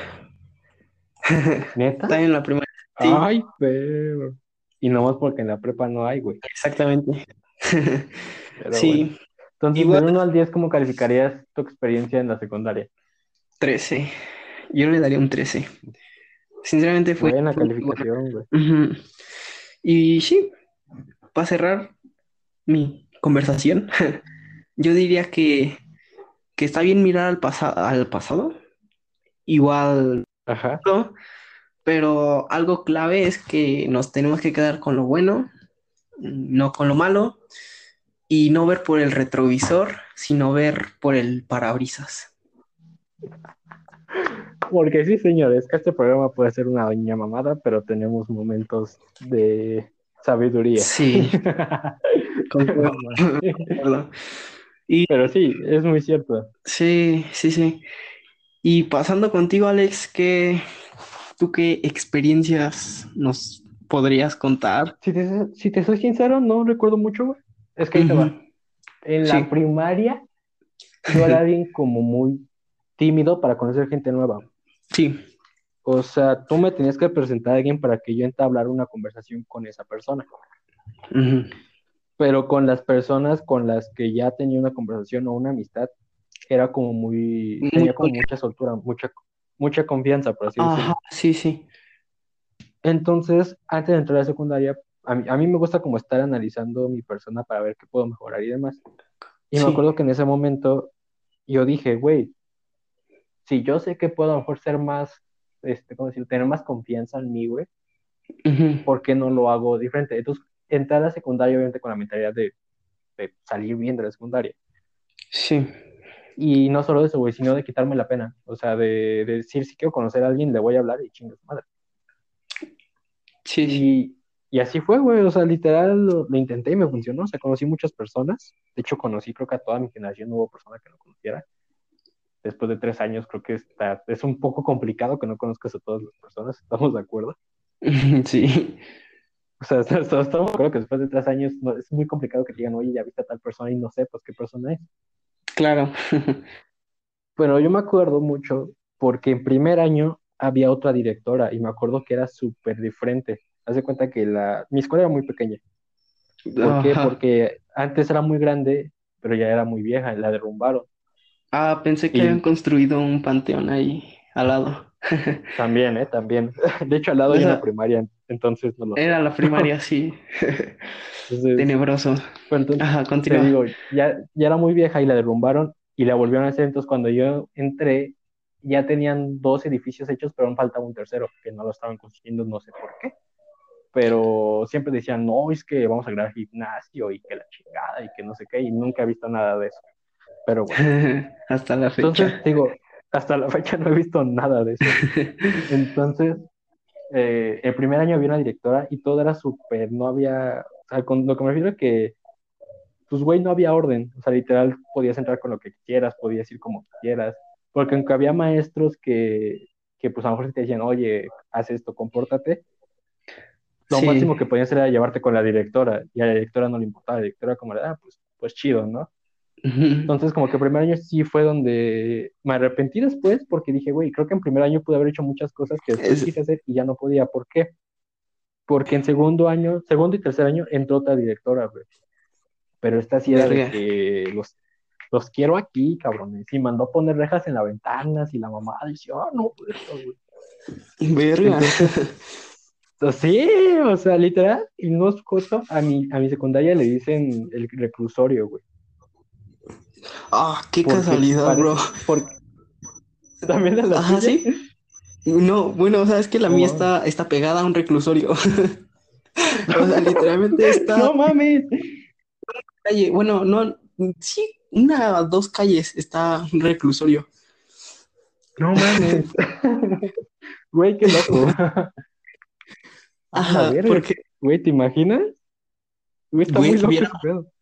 ¿Neta? También en la primaria. Sí. Ay, pero... Y nomás porque en la prepa no hay, güey. Exactamente. Pero Sí, bueno. Entonces, Igual- del 1 al 10, ¿cómo calificarías tu experiencia en la secundaria? 13. Yo le daría un 13. Sinceramente fue. Buena calificación, güey. Y sí, para cerrar mi conversación, yo diría que, que está bien mirar al, pasa- al pasado, igual, Ajá. ¿no? pero algo clave es que nos tenemos que quedar con lo bueno, no con lo malo, y no ver por el retrovisor, sino ver por el parabrisas. Porque sí, señores, que este programa puede ser una doña mamada, pero tenemos momentos de sabiduría. Sí, concuerdo, concuerdo. Y Pero sí, es muy cierto. Sí, sí, sí. Y pasando contigo, Alex, ¿qué, tú qué experiencias nos podrías contar? Si te, si te soy sincero, no recuerdo mucho, güey. Es que ahí te va. En la primaria, yo era alguien como muy tímido para conocer gente nueva. Sí, O sea, tú me tenías que presentar a alguien para que yo entablara una conversación con esa persona. Pero con las personas con las que ya tenía una conversación o una amistad, era como muy, Muy tenía como mucha soltura, mucha, mucha confianza, por así decirlo. Ajá, sí, sí. Entonces, antes de entrar a la secundaria, a mí, a mí me gusta como estar analizando mi persona para ver qué puedo mejorar y demás. Y me Sí. acuerdo que en ese momento yo dije, güey, si yo sé que puedo a lo mejor ser más, este, ¿cómo decirlo? Tener más confianza en mí, güey, Ujú, ¿por qué no lo hago diferente? Entonces, entré a la secundaria obviamente con la mentalidad de, de salir bien de la secundaria. Sí, Y no solo eso, güey, sino de quitarme la pena. O sea, de, de decir, si quiero conocer a alguien, le voy a hablar y chingue su madre. sí, sí. Y, y así fue, güey. O sea, literal lo, lo intenté y me funcionó. O sea, conocí muchas personas. De hecho, conocí creo que a toda mi generación, no hubo persona que no conociera. Después de tres años, creo que está, es un poco complicado que no conozcas a todas las personas. ¿Estamos de acuerdo? Sí, O sea, estamos de acuerdo que después de tres años no, es muy complicado que te digan, oye, ya viste a tal persona y no sepas qué persona es. Claro. Pero yo me acuerdo mucho porque en primer año había otra directora y me acuerdo que era súper diferente. Haz de cuenta que la, mi escuela era muy pequeña. ¿Por qué? Porque antes era muy grande, pero ya era muy vieja, la derrumbaron. Ah, pensé que Y- habían construido un panteón ahí al lado. También, ¿eh? También. De hecho, al lado hay Esa- una primaria, entonces no lo sé. Era la primaria, sí. Entonces, Tenebroso. pero entonces, Ajá, te continúa. digo, ya, ya era muy vieja y la derrumbaron y la volvieron a hacer. Entonces, cuando yo entré, ya tenían dos edificios hechos, pero aún faltaba un tercero, que no lo estaban construyendo, no sé por qué. Pero siempre decían, no, es que vamos a crear gimnasio y que la chingada y que no sé qué, y nunca he visto nada de eso. Pero bueno, Hasta la fecha. entonces, digo, hasta la fecha no he visto nada de eso. Entonces, eh, el primer año había una directora y todo era súper, no había, o sea, con lo que me refiero es que, pues, güey, no había orden, o sea, literal, podías entrar con lo que quieras, podías ir como quieras, porque aunque había maestros que, que pues, a lo mejor te decían, oye, haz esto, compórtate, lo Sí. máximo que podías hacer era llevarte con la directora, y a la directora no le importaba, la directora como, ah, pues, pues chido, ¿no? Entonces, como que el primer año sí fue donde me arrepentí después porque dije, güey, creo que en primer año pude haber hecho muchas cosas que después Es- quise hacer y ya no podía. ¿Por qué? Porque en segundo año, segundo y tercer año entró otra directora, güey. Pero esta sí era de que los, los quiero aquí, cabrones. Y mandó a poner rejas en las ventanas y la mamá decía, ah, no, esto, güey. Verga. Entonces, sí, o sea, literal, y no es justo, a mi, a mi secundaria le dicen el reclusorio, güey. Ah, qué Porque casualidad, parece- bro. porque- También de la Ajá, tuya? sí. No, bueno, o sea, es que la mía está, está pegada a un reclusorio. O sea, literalmente está No mames. calle, bueno, no, sí, una o dos calles está un reclusorio. No mames. Güey, qué loco. A la Ajá, verga. porque Güey, ¿te imaginas? Güey, está Güey, muy loco hubiera- ese pedo.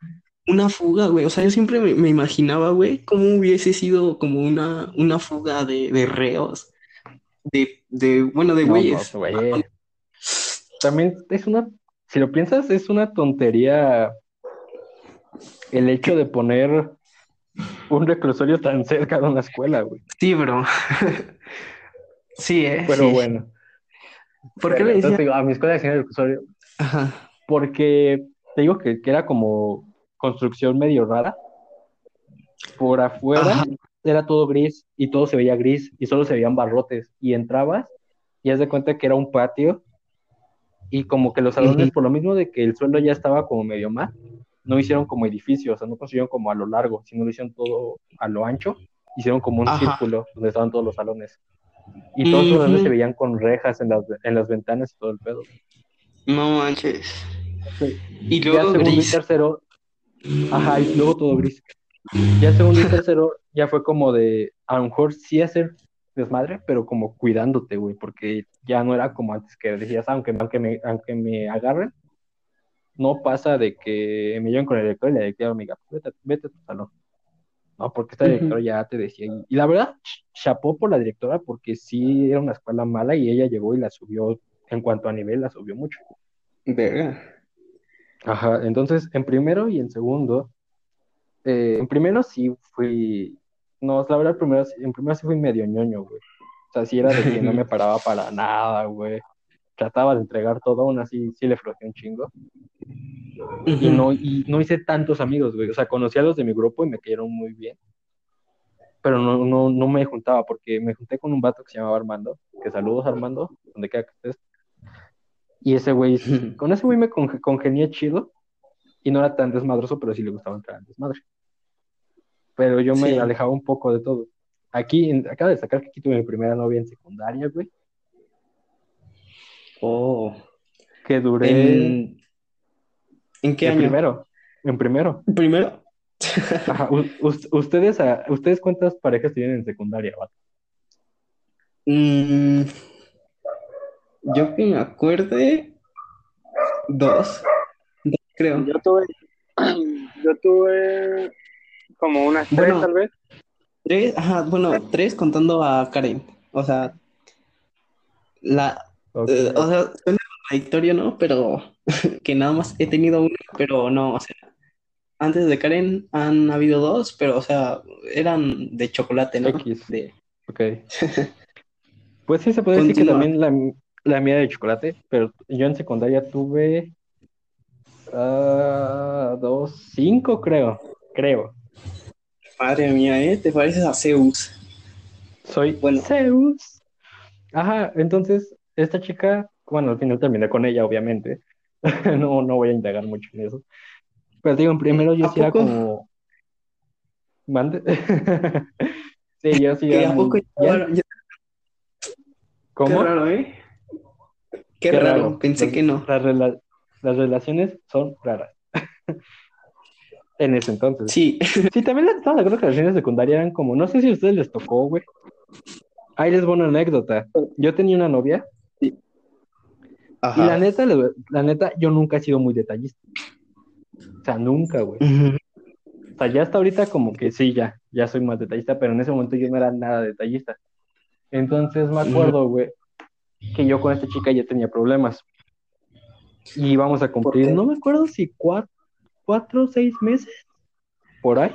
Una fuga, güey. O sea, yo siempre me, me imaginaba, güey, cómo hubiese sido como una, una fuga de, de reos. De, de, bueno, de güeyes. pues. También es una si lo piensas, es una tontería el hecho de poner un reclusorio tan cerca de una escuela, güey. Sí, bro. sí, eh. Pero sí. bueno. ¿Por qué le entonces decían? digo, a mi escuela decían el reclusorio Ajá. porque te digo que, que era como construcción medio rara. Por afuera Ajá. era todo gris y todo se veía gris y solo se veían barrotes. Y entrabas y haz de cuenta que era un patio y como que los salones, Ujú. por lo mismo de que el suelo ya estaba como medio mal, no hicieron como edificios, o sea, no construyeron como a lo largo, sino lo hicieron todo a lo ancho. Hicieron como un Ajá. círculo donde estaban todos los salones. Y todos los salones se veían con rejas en las, en las ventanas y todo el pedo. No manches. Sí. Y Ya luego segundo y gris. tercero, ajá, y luego todo gris. Ya segundo y tercero, ya fue como de, a lo mejor sí hacer desmadre, pero como cuidándote, güey, porque ya no era como antes que decías, aunque, aunque, me, aunque me agarren, no pasa de que me lleven con el director y le directora, amiga, vete, vete a tu salón. No, porque esta directora ya te decía. Y, la verdad, ch- chapó por la directora porque sí era una escuela mala y ella llegó y la subió, en cuanto a nivel, la subió mucho. Verga. Ajá, entonces en primero y en segundo, eh, en primero sí fui, no, la verdad, primero, en primero sí fui medio ñoño, güey. O sea, sí era de que no me paraba para nada, güey. Trataba de entregar todo, aún así sí le flojeé un chingo. Y no, y no hice tantos amigos, güey. O sea, conocí a los de mi grupo y me cayeron muy bien. Pero no, no, no me juntaba, porque me junté con un vato que se llamaba Armando, que saludos Armando, donde quiera que estés. Y ese güey, con ese güey me conge- congenié chido y no era tan desmadroso, pero sí le gustaba entrar en desmadre. Pero yo me Sí. alejaba un poco de todo. Aquí, en- acabo de sacar que aquí tuve mi primera novia en secundaria, güey, Oh. que duré ¿En, ¿en qué en año? primero, en primero. Primero. Ajá, ustedes, ah, ¿ustedes cuántas parejas tienen en secundaria, vato? Mm, yo que me acuerde, dos, dos creo. Yo tuve, yo tuve como unas tres Bueno. tal vez. Tres, ajá, bueno, tres contando a Karen. O sea, la, Ok. eh, o sea, suena contradictorio, ¿no? Pero que nada más he tenido una, pero no, o sea, antes de Karen han habido dos, pero o sea, eran de chocolate, ¿no? X. De, Ok. Pues sí, se puede decir que también la, la mía de chocolate, pero yo en secundaria tuve ah, dos, cinco, creo, creo. madre mía, ¿eh? Te pareces a Zeus. Soy Bueno. Zeus. Ajá, entonces, esta chica, bueno, al final terminé con ella, obviamente. No, no voy a indagar mucho en eso. Pero digo, primero yo ¿A sí era como. ¿Mande? Sí, yo sí ¿Que era ¿Cómo? Qué raro, ¿eh? Qué, Qué raro, raro. pensé Las- que no. Las, rela- las relaciones son raras. En ese entonces. Sí, Sí, también las, todas las relaciones secundarias eran como, no sé si a ustedes les tocó, güey. Ahí les voy una anécdota. Yo tenía una novia y la ajá. neta, la, neta, yo nunca he sido muy detallista. O sea, nunca, güey. O sea, ya hasta ahorita como que sí, ya, ya soy más detallista, pero en ese momento yo no era nada detallista. Entonces me acuerdo, güey, que yo con esta chica ya tenía problemas. Y íbamos a cumplir, no me acuerdo si cuatro, cuatro o seis meses, por ahí.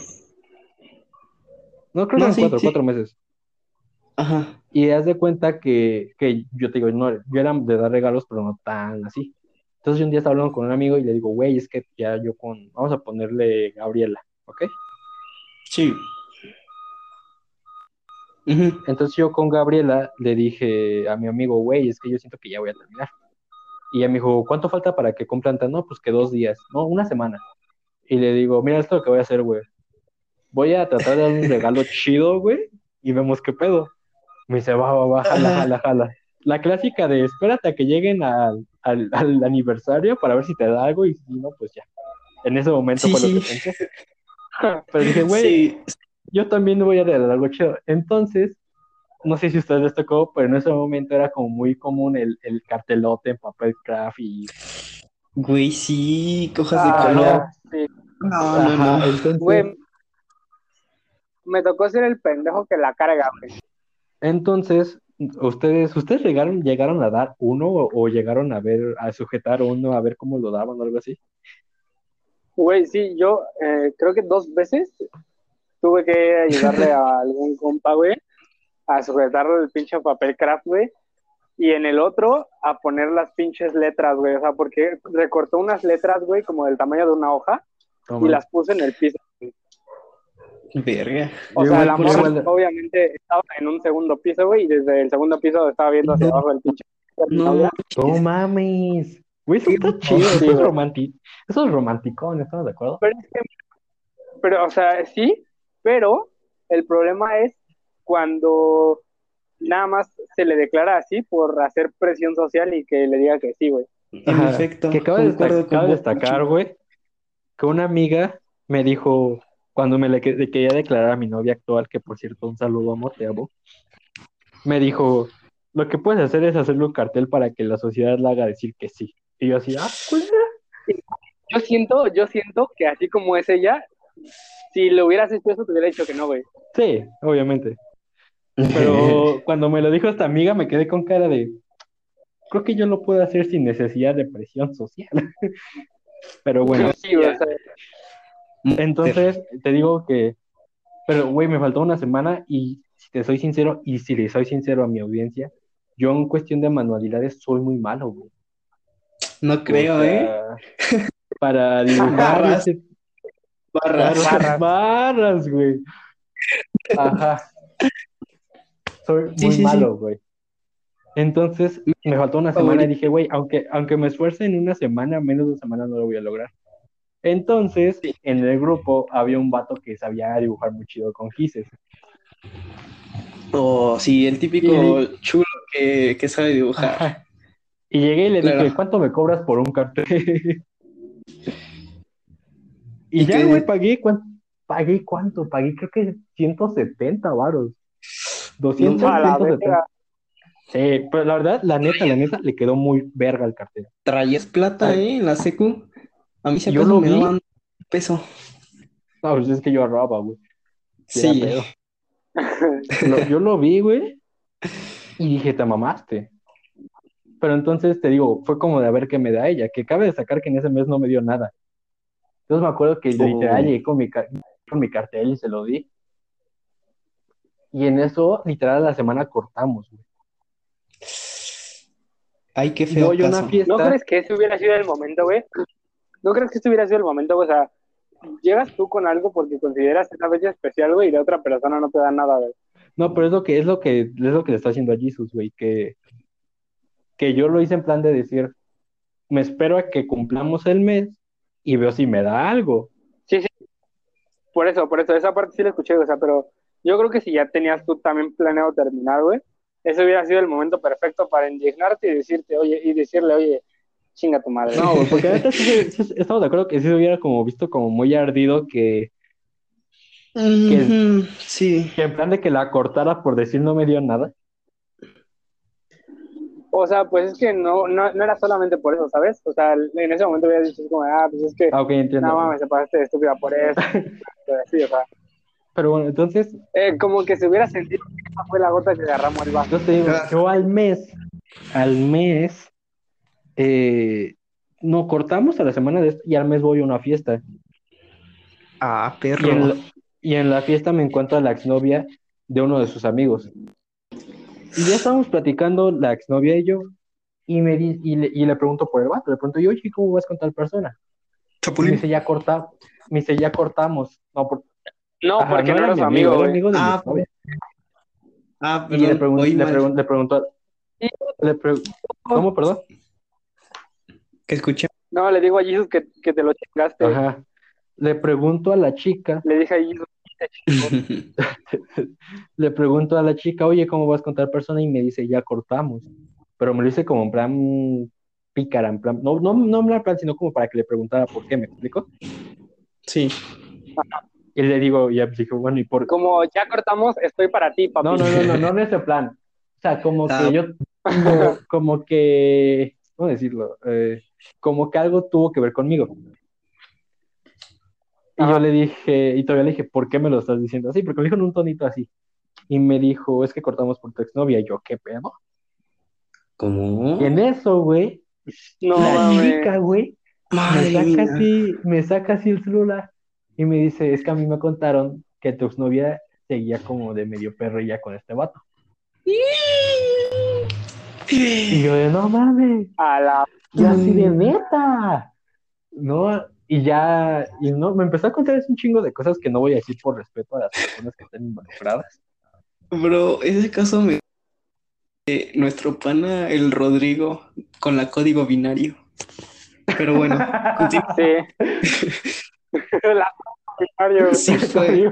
No, creo que No, sí, cuatro, sí. cuatro meses. Ajá. Y haz de cuenta que, que yo te digo, no, yo era de dar regalos, pero no tan así. Entonces yo un día estaba hablando con un amigo y le digo, güey, es que ya yo con, vamos a ponerle Gabriela, ¿ok? Sí. Entonces yo con Gabriela le dije a mi amigo, güey, es que yo siento que ya voy a terminar. Y ella me dijo, ¿cuánto falta para que cumplan tan? No, pues que dos días, no, una semana. Y le digo, mira, esto es lo que voy a hacer, güey. Voy a tratar de dar un regalo chido, güey, y vemos qué pedo. Me dice, va, va, va, jala, jala, jala. La clásica de espérate a que lleguen al, al, al aniversario para ver si te da algo y si no, pues ya. En ese momento Sí, fue lo que pensé. Pero dije, güey, Sí, yo también voy a regalar algo chido. Entonces, no sé si a ustedes les tocó, pero en ese momento era como muy común el, el cartelote en papel craft y... güey, sí, cojas de Ah, color. ya, sí. No, no, no. entonces, Güey, me tocó ser el pendejo que la carga, güey. entonces, ¿Ustedes, ustedes llegaron, llegaron a dar uno o, o llegaron a ver, a sujetar uno, a ver cómo lo daban o algo así? Güey, sí, yo eh, creo que dos veces tuve que ayudarle a algún compa, güey, a sujetar el pinche papel craft, güey. Y en el otro, a poner las pinches letras, güey. O sea, porque recortó unas letras, güey, como del tamaño de una hoja y las puso en el piso. Verga. O Yo sea, la morra obviamente estaba en un segundo piso, güey, y desde el segundo piso estaba viendo hacia abajo el pinche. No, No mames. Güey, eso está chido, Sí, eso es romanti- Eso es romanticón, ¿estamos de acuerdo? Pero es que, pero, o sea, sí, pero el problema es cuando nada más se le declara así por hacer presión social y que le diga que sí, güey. en efecto, Que cabe, concuerdo destacar, güey, que una amiga me dijo, cuando me le que- le quería declarar a mi novia actual, que por cierto, un saludo, amor, te amo, me dijo, lo que puedes hacer es hacerle un cartel para que la sociedad le haga decir que sí. Y yo así, ah, pues, Yo siento, yo siento que así como es ella, si le hubieras hecho eso, te hubiera dicho que no, güey. sí, obviamente. Pero cuando me lo dijo esta amiga, me quedé con cara de, creo que yo lo puedo hacer sin necesidad de presión social. Pero bueno, Sí, güey, o sea, entonces te digo que, pero güey, me faltó una semana y si te soy sincero, y si le soy sincero a mi audiencia, yo en cuestión de manualidades soy muy malo, güey. No creo, O ¿eh? Para dibujar ese- Barras. barras, barras, güey. Ajá. Soy Sí, muy sí, sí. malo, güey. Entonces, me faltó una semana y dije, güey, aunque, aunque me esfuerce en una semana, menos de una semana no lo voy a lograr. Entonces, en el grupo había un vato que sabía dibujar muy chido con gises. Oh, sí, el típico Y- chulo que, que sabe dibujar. Ajá. Y llegué y le Claro. dije, ¿cuánto me cobras por un cartel? y ¿Y ya, güey, pagué, ¿cuánto? Pagué cuánto? Pagué creo que 170 varos. 200, a la 170. verga. Sí, pero la verdad, la neta, la neta, le quedó muy verga el cartel. Traías plata, Ay. ¿eh? En la secu. A mí se me daban peso. No, pues es que yo ahorraba, güey. Sí. Lo- yo lo vi, güey, y dije, te mamaste. Pero entonces te digo, fue como de a ver qué me da ella, que cabe destacar que en ese mes no me dio nada. Entonces me acuerdo que literal llegué con mi, ca- con mi cartel y se lo di. Y en eso, literal, a la semana cortamos, güey. Ay, qué feo una fiesta. ¿No crees que ese hubiera sido el momento, güey? ¿No crees que este hubiera sido el momento, güey? O sea, llegas tú con algo porque consideras esa fecha especial, güey, y la otra persona no te da nada, güey. No, pero es lo que es lo que es lo que le está haciendo a Jesus, güey, que que yo lo hice en plan de decir, me espero a que cumplamos el mes y veo si me da algo. Sí, sí. Por eso, por eso, esa parte sí la escuché, o sea, pero yo creo que si ya tenías tú también planeado terminar, güey, ese hubiera sido el momento perfecto para indignarte y decirte, oye, y decirle, oye, chinga tu madre. No, porque ahorita sí, sí- estamos de acuerdo que sí se hubiera como visto como muy ardido que, Ujú, Sí. que en plan de que la cortara por decir no me dio nada. O sea, pues es que no, no, no era solamente por eso, ¿sabes? O sea, en ese momento hubiera dicho como, ah, pues es que, Ah, ok, entiendo. no mames, se pasaste de estúpida por eso. Pero sí, o sea, Pero bueno, entonces, eh, como que se hubiera sentido que esa fue la gota que derramó el vaso. yo te digo, yo al mes, al mes, eh, no cortamos a la semana de esto y al mes voy a una fiesta. Ah, Y perro. en la, y en la fiesta me encuentro a la exnovia de uno de sus amigos. Y ya estábamos platicando la exnovia y yo, y, me di- y, le, y le pregunto por el vato, le pregunto, yo, oye, ¿cómo vas con tal persona? Y me Chapulín. dice, ya corta, me dice, ya cortamos. No, por- No, ajá, porque no, mi su amigo, amigo de mi Ah, exnovia. Ah, Y le, perdón, pregun- oí le, pregun- le preguntó, le pre- ¿cómo, perdón? ¿Qué escuché? No, le digo a Jesus que, que te lo chingaste. Ajá. Le pregunto a la chica, Le dije a Jesus, le pregunto a la chica, oye, ¿cómo vas con tal persona? Y me dice, ya cortamos. Pero me lo dice como en plan pícara, en plan, no, no, no en plan, sino como para que le preguntara por qué, ¿me explico? Sí. Y le digo, ya, dije, bueno, ¿y por como ya cortamos, estoy para ti, papi. No, no, no, no, no en ese plan. O sea, como Ah. que yo, como, como que, ¿cómo decirlo? Eh, como que algo tuvo que ver conmigo. Y yo le dije, y todavía le dije, ¿por qué me lo estás diciendo así? Porque me dijo en un tonito así. y me dijo, es que cortamos por tu exnovia. Y yo, ¿qué pedo? ¿Cómo? Y en eso, güey, No, la chica, güey, me saca así, me saca así el celular y me dice, es que a mí me contaron que tu exnovia seguía como de medio perrilla con este vato. Y yo de, no mames, A la... y así de Mm. neta. No, y ya, y no, me empezó a contar es un chingo de cosas que no voy a decir por respeto a las personas que están involucradas. Bro, ese caso me... eh, nuestro pana, el Rodrigo, con la código binario. Pero bueno, continúa. Sí. la... Mario. Sí fue.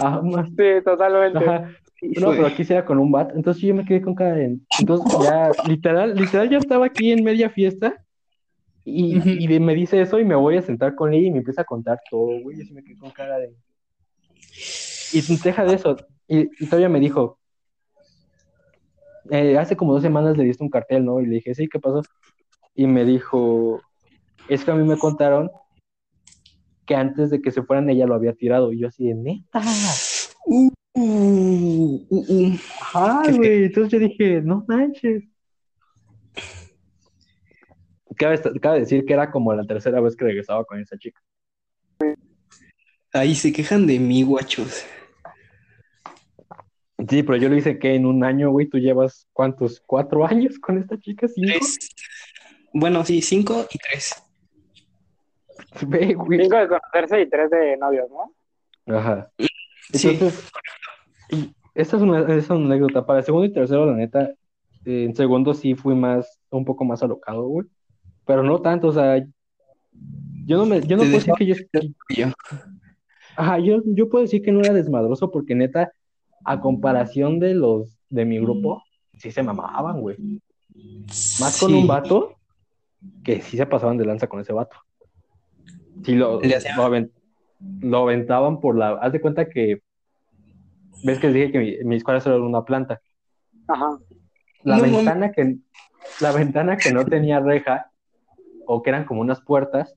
Ah, más- Sí, totalmente. ajá. No, pero aquí sí era con un bat, entonces yo me quedé con cara de... Entonces ya, literal, literal, ya estaba aquí en media fiesta y, y me dice eso y me voy a sentar con ella y me empieza a contar todo, güey, yo sí me quedé con cara de... Y deja de eso, y, y todavía me dijo, eh, hace como dos semanas le diste un cartel, ¿no? Y le dije, sí, ¿qué pasó? Y me dijo, es que a mí me contaron que antes de que se fueran ella lo había tirado, y yo así de, neta. Uh, uh, uh, uh. Ajá, güey. Entonces yo dije, no manches. Cabe, cabe decir que era como la tercera vez que regresaba con esa chica. Ahí se quejan de mí, guachos. Sí, pero yo lo hice que en un año, güey, tú llevas cuántos, cuatro años con esta chica, cinco. Tres. Bueno, sí, cinco y tres. Ve, güey. Cinco de conocerse y tres de novios, ¿no? Ajá. Sí. Entonces, y esta es una, esa es una anécdota. Para segundo y tercero, la neta, eh, en segundo sí fui más, un poco más alocado, güey. Pero no tanto, o sea, yo no me, yo no puedo decir que yo, Yo. Ajá, yo, yo puedo decir que no era desmadroso porque neta, a comparación de los de mi grupo, sí se mamaban, güey. Más con un vato que sí se pasaban de lanza con ese vato. Sí, lo, lo, lo aventaban por la... Haz de cuenta que... ¿Ves que les dije que mi, mi escuela solo era una planta? Ajá. La No ventana que... La ventana que no tenía reja o que eran como unas puertas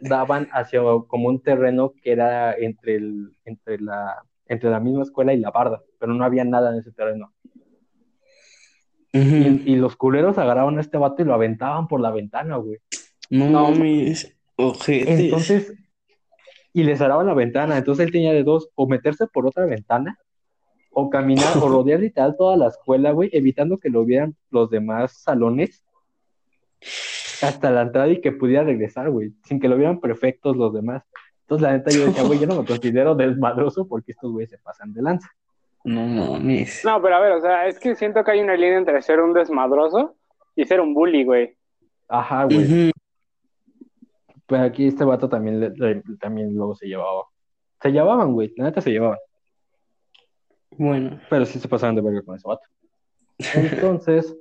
daban hacia como un terreno que era entre el, entre la, entre la misma escuela y la barda, pero no había nada en ese terreno. Y, y los culeros agarraban a este vato y lo aventaban por la ventana, güey. No No. Ojetes. Entonces, y le cerraban la ventana, entonces él tenía de dos, o meterse por otra ventana, o caminar, o rodear literal toda la escuela, güey, evitando que lo vieran los demás salones hasta la entrada y que pudiera regresar, güey, sin que lo vieran perfectos los demás. Entonces, la neta, yo decía, güey, yo no me considero desmadroso porque estos güeyes se pasan de lanza. No mames. No, pero a ver, o sea, es que siento que hay una línea entre ser un desmadroso y ser un bully, güey. Ajá, güey. Ujú. Pero aquí este vato también, le- le- también luego se llevaba. Se llevaban, güey, la neta se llevaban. Bueno. Pero sí se pasaban de verga con ese vato. Entonces,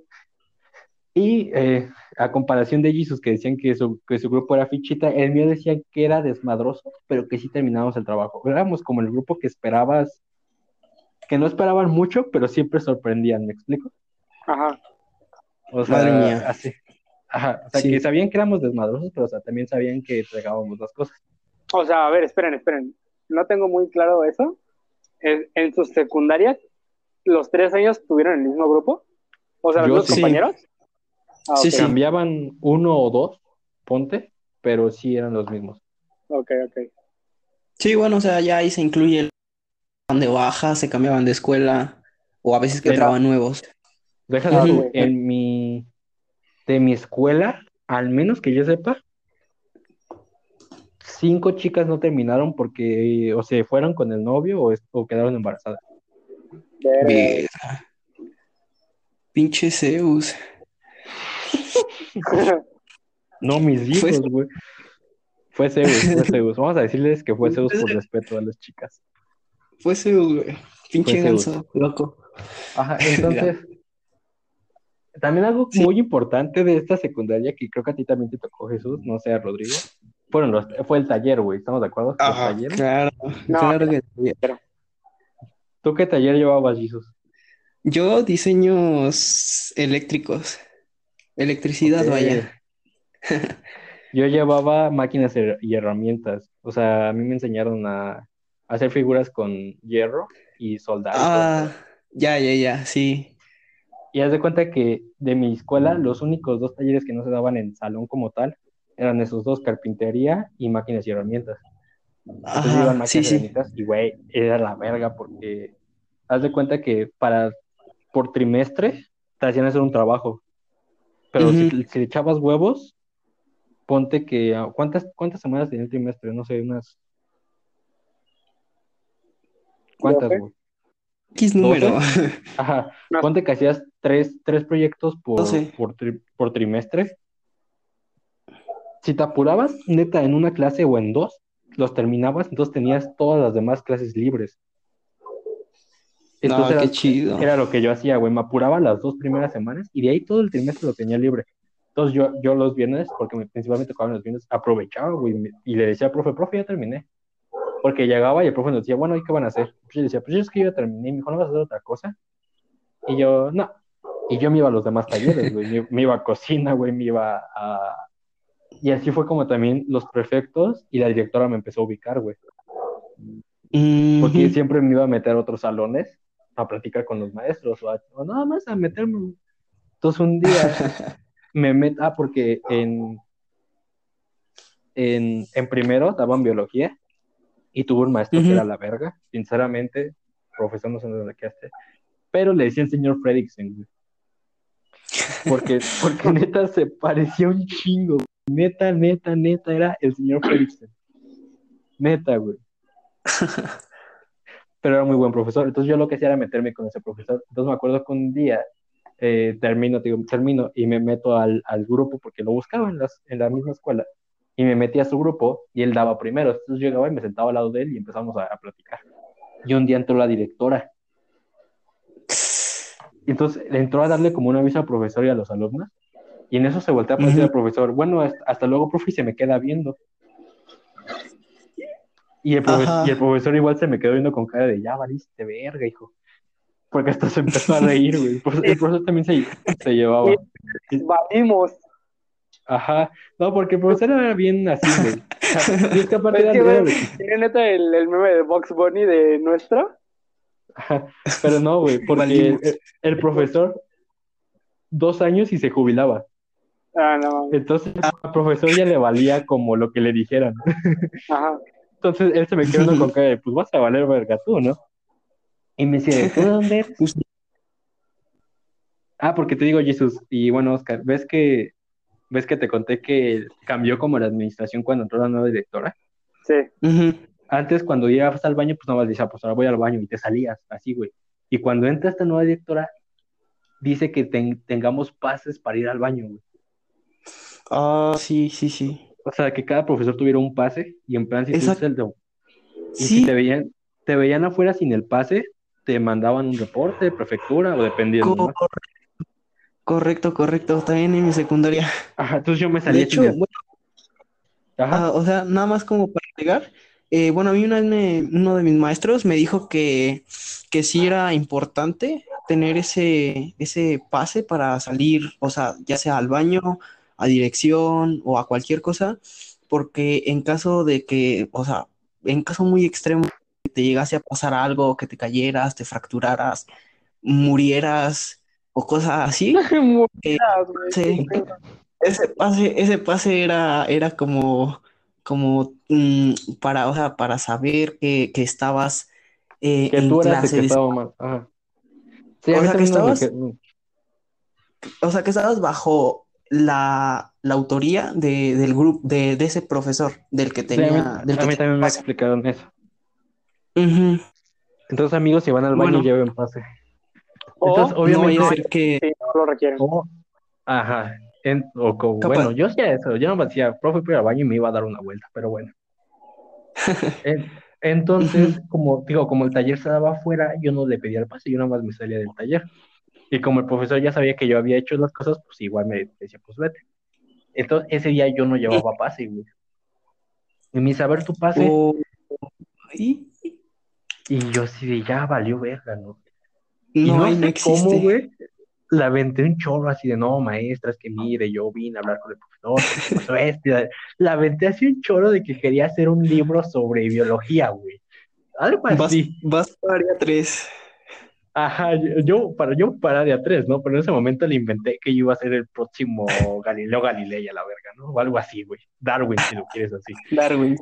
y eh, a comparación de Jesus, que decían que su, que su grupo era fichita, el mío decía que era desmadroso, pero que sí terminábamos el trabajo. Éramos como el grupo que esperabas, que no esperaban mucho, pero siempre sorprendían, ¿me explico? Ajá. O sea, Madre mía. así. Ajá, o sea, Sí. que sabían que éramos desmadrosos, pero o sea, también sabían que entregábamos las cosas. O sea, a ver, esperen, esperen. No tengo muy claro eso. En, en su secundaria, ¿los tres años tuvieron el mismo grupo? O sea, los Yo dos sí. compañeros. Ah, Sí. Cambiaban uno o dos, ponte, pero sí eran los mismos. ok, ok. Sí, bueno, o sea, ya ahí se incluye el de baja, se cambiaban de escuela, o a veces que Pero- entraban nuevos. Déjame Ah, tú, güey. en mi, de mi escuela, al menos que yo sepa, cinco chicas no terminaron porque o se fueron con el novio o, es- o quedaron embarazadas. Pinche Zeus. No, mis hijos, güey. Fue Zeus, fue Zeus. Vamos a decirles que fue Zeus por respeto a las chicas. Fue Zeus, güey. Pinche ganso, loco. Ajá, entonces, también algo Sí. muy importante de esta secundaria, que creo que a ti también te tocó, Jesús, no sé, Rodrigo, fueron los, fue el taller, güey, ¿estamos de acuerdo? Los Ajá, talleres. claro, No. claro que sí. ¿Tú qué taller llevabas, Jesús? Yo diseños eléctricos. Electricidad, Ok. vaya. Yo llevaba máquinas y herramientas, o sea, a mí me enseñaron a hacer figuras con hierro y soldar. Ah, ya, ya, ya, sí. Y haz de cuenta que de mi escuela, los únicos dos talleres que no se daban en salón como tal eran esos dos, carpintería y máquinas y herramientas. Entonces Ajá, iban máquinas sí, y sí. herramientas y, güey, era la verga porque haz de cuenta que para, por trimestre te hacían hacer un trabajo. Pero si, le echabas huevos, ponte que, ah, ¿cuántas, cuántas semanas tenía el trimestre? No sé, unas... ¿Cuántas, güey? X número. Ajá, No. ponte que hacías tres, tres proyectos por, por, tri- por trimestre. Si te apurabas, neta, en una clase o en dos, los terminabas, entonces tenías todas las demás clases libres. No, Entonces qué era, chido. era lo que yo hacía, güey, me apuraba las dos primeras semanas y de ahí todo el trimestre lo tenía libre. Entonces yo, yo los viernes, porque me, principalmente tocaban los viernes, aprovechaba, güey, y le decía al profe, profe, ya terminé. Porque llegaba y el profe nos decía, bueno, ¿y qué van a hacer? Pues yo decía, pues yo es que yo ya terminé. Y me dijo, ¿no vas a hacer otra cosa? Y yo, no. Y yo me iba a los demás talleres, güey. Me, me iba a cocina, güey, me iba a... Y así fue como también los prefectos y la directora me empezó a ubicar, güey. Porque siempre me iba a meter a otros salones a platicar con los maestros o, a- o nada más a meterme. Entonces un día me met... Ah, porque en, en, en primero daban biología y tuve un maestro que era la verga, sinceramente, profesor no sé dónde quedaste, pero le decían señor Fredrickson. Porque, porque neta se parecía un chingo, neta, neta, neta, era el señor Fredrickson. Neta, güey. Pero era muy buen profesor, entonces yo lo que hacía era meterme con ese profesor. Entonces me acuerdo que un día eh, termino, te digo, termino y me meto al, al grupo porque lo buscaba en, las, en la misma escuela y me metí a su grupo y él daba primero. Entonces yo llegaba y me sentaba al lado de él y empezamos a, a platicar. Y un día entró la directora. Entonces entró a darle como un aviso al profesor y a los alumnos. Y en eso se voltea a decir Ujú. al profesor, bueno, hasta, hasta luego, profe, y se me queda viendo. Y el, y profesor igual se me quedó viendo con cara de, ya valiste verga, hijo. Porque hasta se empezó a reír, güey. El profesor, el profesor también se, se llevaba. Valimos. Ajá. No, porque el profesor era bien así, güey. O sea, y es que aparte Es era- que, era güey, de- ¿Tiene neta el, el meme de Box Bunny de nuestra? Ajá, Pero no, güey, porque el, el profesor, dos años y se jubilaba. Ah, no mames. Entonces al profesor ya le valía como lo que le dijeran. Ajá. Entonces él se me quedó con cara de, pues vas a valer verga tú, ¿no? Y me dice, ¿tú de dónde eres? Ah, porque te digo, Jesús, y bueno, Oscar, ¿ves que, ves que te conté que cambió como la administración cuando entró la nueva directora? Sí. Antes, cuando ibas al baño, pues nada más decía, pues ahora voy al baño y te salías, así, güey. Y cuando entra esta nueva directora, dice que ten- tengamos pases para ir al baño, güey. Ah, sí, sí, sí. O sea, que cada profesor tuviera un pase y en plan, si tú el de- y si te veían, te veían afuera sin el pase, te mandaban un reporte de prefectura o dependiendo, ¿no? correcto, correcto. También en mi secundaria. Ajá, entonces yo me De salía hecho, sin el... bueno, Ajá, ah, o sea, nada más como para agregar. eh, bueno, a mí una vez me- uno de mis maestros me dijo que, que sí era importante tener ese, ese pase para salir, o sea, ya sea al baño, a dirección o a cualquier cosa, porque en caso de que, o sea, en caso muy extremo, que te llegase a pasar algo, que te cayeras, te fracturaras, murieras o cosas así, sí. Ese pase, ese pase era, era como, como mm, para, o sea, para saber que, que estabas eh, que en tú eras el clase que de- estaba mal. Ajá. Sí, a O mí sea, que estabas- dije- o sea, que estabas bajo la, la autoría de, del grupo, de, de ese profesor, del que sí, a mí, tenía, del que a mí tenía también me explicaron eso. Ujú. Entonces, amigos, si van al baño, Bueno. lleven pase. O Entonces, No obviamente... ser que, no lo requieren. o- Ajá. En- o bueno, yo hacía eso. Yo no me decía, profe, voy al baño y me iba a dar una vuelta, pero bueno. En- Entonces, como digo, como el taller se daba afuera, yo no le pedía el pase, yo nada más me salía del taller. Y como el profesor ya sabía que yo había hecho las cosas, pues igual me decía, pues vete. Entonces, ese día yo no llevaba pase, güey. Y me dice, a ver tu pase. o- y- Y yo sí de ya valió verga, ¿no? Y no, no sé no existe. cómo, güey. La aventé un chorro así de, no, maestra, es que mire, yo vine a hablar con el profesor. Y La aventé así un chorro de que quería hacer un libro sobre biología, güey. Algo así. Vas, vas para área 3. Ajá, yo, para, yo para área 3, ¿no? Pero en ese momento le inventé que yo iba a ser el próximo Galileo Galilei a la verga, ¿no? O algo así, güey. Darwin, si lo quieres así. Darwin.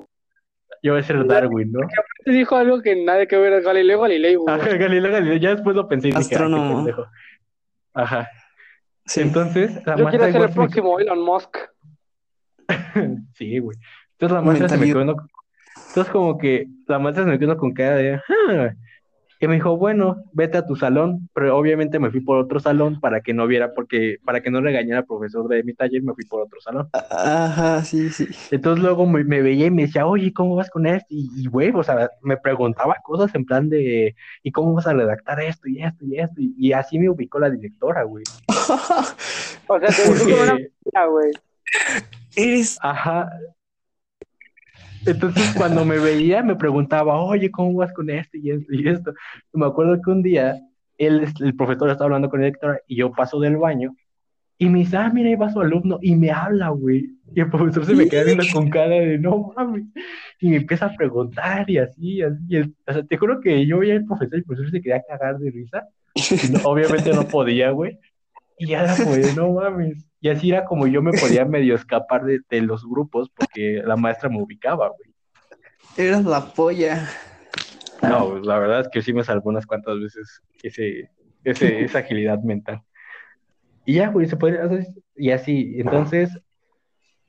Yo voy a ser Darwin, ¿no? Te dijo algo que nada que ver Galileo Galilei, güey. Ajá, Galileo Galilei. Ya después lo pensé y dije, ah, Astrónomo. Ajá. Sí. Entonces, la Yo maestra quiero ser el me- próximo Elon Musk. Sí, güey. Entonces la maestra se me quedó. Entonces, como que la maestra se me quedó con cara de. "Ah". Y me dijo, bueno, vete a tu salón. Pero obviamente me fui por otro salón para que no viera, porque para que no regañara al profesor de mi taller, me fui por otro salón. Ajá, sí, sí. Entonces luego me, me veía y me decía, oye, ¿cómo vas con esto? Y, güey, o sea, me preguntaba cosas en plan de, ¿y cómo vas a redactar esto y esto y esto? Y, y así me ubicó la directora, güey. O sea, te Porque- una güey. Eres. Ajá. Entonces, cuando me veía, me preguntaba, oye, ¿cómo vas con esto y esto y esto? Y me acuerdo que un día, él, el profesor estaba hablando con la directora y yo paso del baño y me dice, ah, mira, ahí va su alumno y me habla, güey. Y el profesor se me queda viendo con cara de, no mames. Y me empieza a preguntar y así, así. y el- o sea, te juro que yo veía al profesor y el profesor se quería cagar de risa. No- obviamente no podía, güey. Y ya era como de, no mames. Y así era como yo me podía medio escapar de, de los grupos porque la maestra me ubicaba, güey. Eras la polla. No, pues, la verdad es que sí me salvó unas cuantas veces ese, ese, esa agilidad mental. Y ya, güey, se podría hacer, y así, entonces,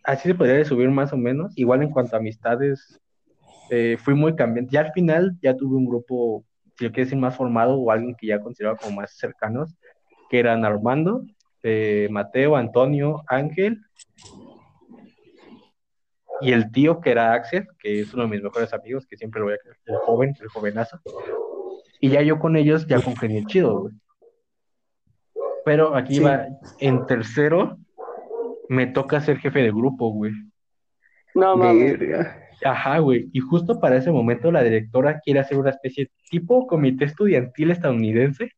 así se podría subir más o menos. Igual en cuanto a amistades, eh, fui muy cambiante. Ya al final, ya tuve un grupo, si lo quieres decir, más formado o alguien que ya consideraba como más cercanos, que eran Armando, eh, Mateo, Antonio, Ángel y el tío que era Axel, que es uno de mis mejores amigos, que siempre lo voy a creer, el joven, el jovenazo. Y ya yo con ellos ya congenié chido, güey. Pero aquí Sí. va, en tercero, me toca ser jefe de grupo, güey. No mames. Ajá, güey. Y justo para ese momento la directora quiere hacer una especie tipo comité estudiantil estadounidense.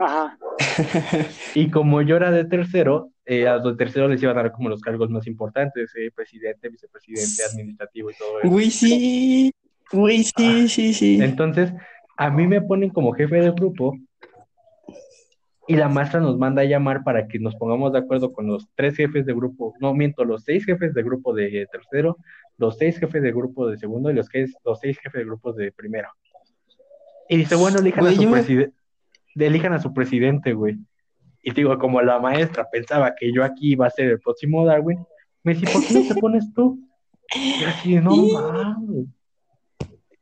Ajá. Y como yo era de tercero, eh, a los de tercero les iban a dar como los cargos más importantes, eh, presidente, vicepresidente, administrativo y todo eso. Güey, sí. Güey, sí, sí, sí. Entonces, a mí me ponen como jefe de grupo y la maestra nos manda a llamar para que nos pongamos de acuerdo con los tres jefes de grupo, no miento, los seis jefes de grupo de tercero, los seis jefes de grupo de segundo y los, que- los seis jefes de grupos de primero. Y dice, bueno, elijan Güey, a su presidente, elijan a su presidente, güey. Y digo, como la maestra pensaba que yo aquí iba a ser el próximo Darwin, me dice, ¿por qué no te pones tú? Y así, no mames.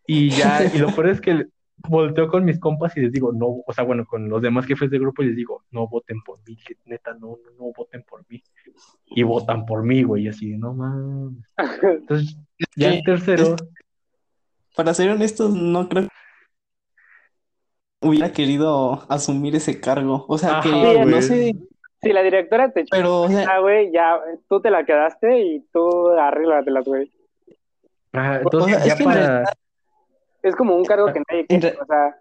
Y ya, y lo peor es que volteo con mis compas y les digo, no, o sea, bueno, con los demás jefes de grupo y les digo, no voten por mí, neta, no, no, no voten por mí. Y votan por mí, güey, y así, no mames. Entonces, ya en tercero, Para ser honestos, no creo que hubiera querido asumir ese cargo. O sea, que Ajá, no güey. sé, Si la directora te pero, o sea, Ah, güey, ya, tú te la quedaste y tú arréglatelas, güey. ajá, entonces O sea, es ya que en para, realidad- Es como un cargo que nadie quiere, re- o sea,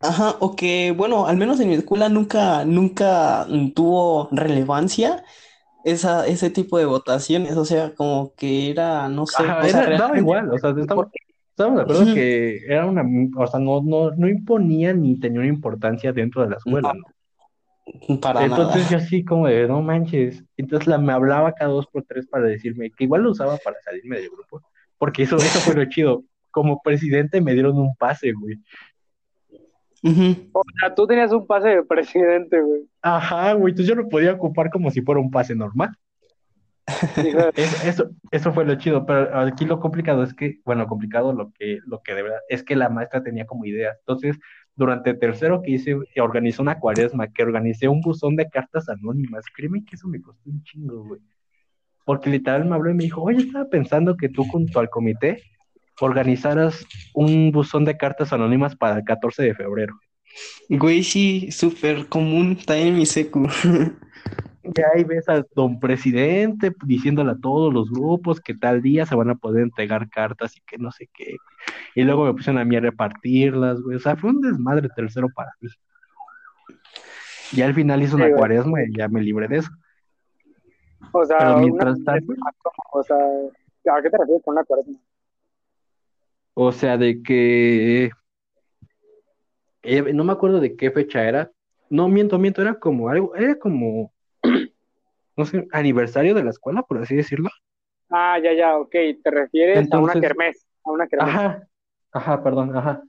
Ajá, o que, bueno, al menos en mi escuela nunca, nunca tuvo relevancia esa, ese tipo de votaciones, o sea, como que era, no sé, Ajá, o sea, era- daba realmente- igual, o sea, estamos, estamos de acuerdo que era una, o sea, no, no, no imponía ni tenía una importancia dentro de la escuela, ¿no? para Entonces nada. yo así como de, no manches. Entonces la, me hablaba cada dos por tres para decirme que igual lo usaba para salirme del grupo, porque eso, eso fue lo chido. Como presidente me dieron un pase, güey. O sea, tú tenías un pase de presidente, güey. Ajá, güey, entonces yo lo podía ocupar como si fuera un pase normal. Es- Eso, eso fue lo chido, pero aquí lo complicado es que, bueno, complicado lo que, lo que de verdad, es que la maestra tenía como ideas. Entonces, durante el tercero que hice, organizó una cuaresma, que organicé un buzón de cartas anónimas. Créeme que eso me costó un chingo, güey. Porque literal me habló y me dijo, oye, estaba pensando que tú junto al comité organizaras un buzón de cartas anónimas para el 14 de febrero. Güey, sí, súper común, también en mi secu. Y ahí ves al don presidente diciéndole a todos los grupos que tal día se van a poder entregar cartas y que no sé qué. Y luego me pusieron a mí a repartirlas, güey. O sea, fue un desmadre tercero para mí. Y al final hice una Sí, cuaresma y ya me libré de eso. O sea, Pero una- mientras tanto, o sea, ¿a qué te refieres con una cuaresma? O sea, de que eh, no me acuerdo de qué fecha era. No, miento, miento, era como algo, era como, no sé, aniversario de la escuela, por así decirlo. Ah, ya, ya, ok. Te refieres a una Entonces- kermés. A una kermés. Ajá, ajá, perdón, ajá.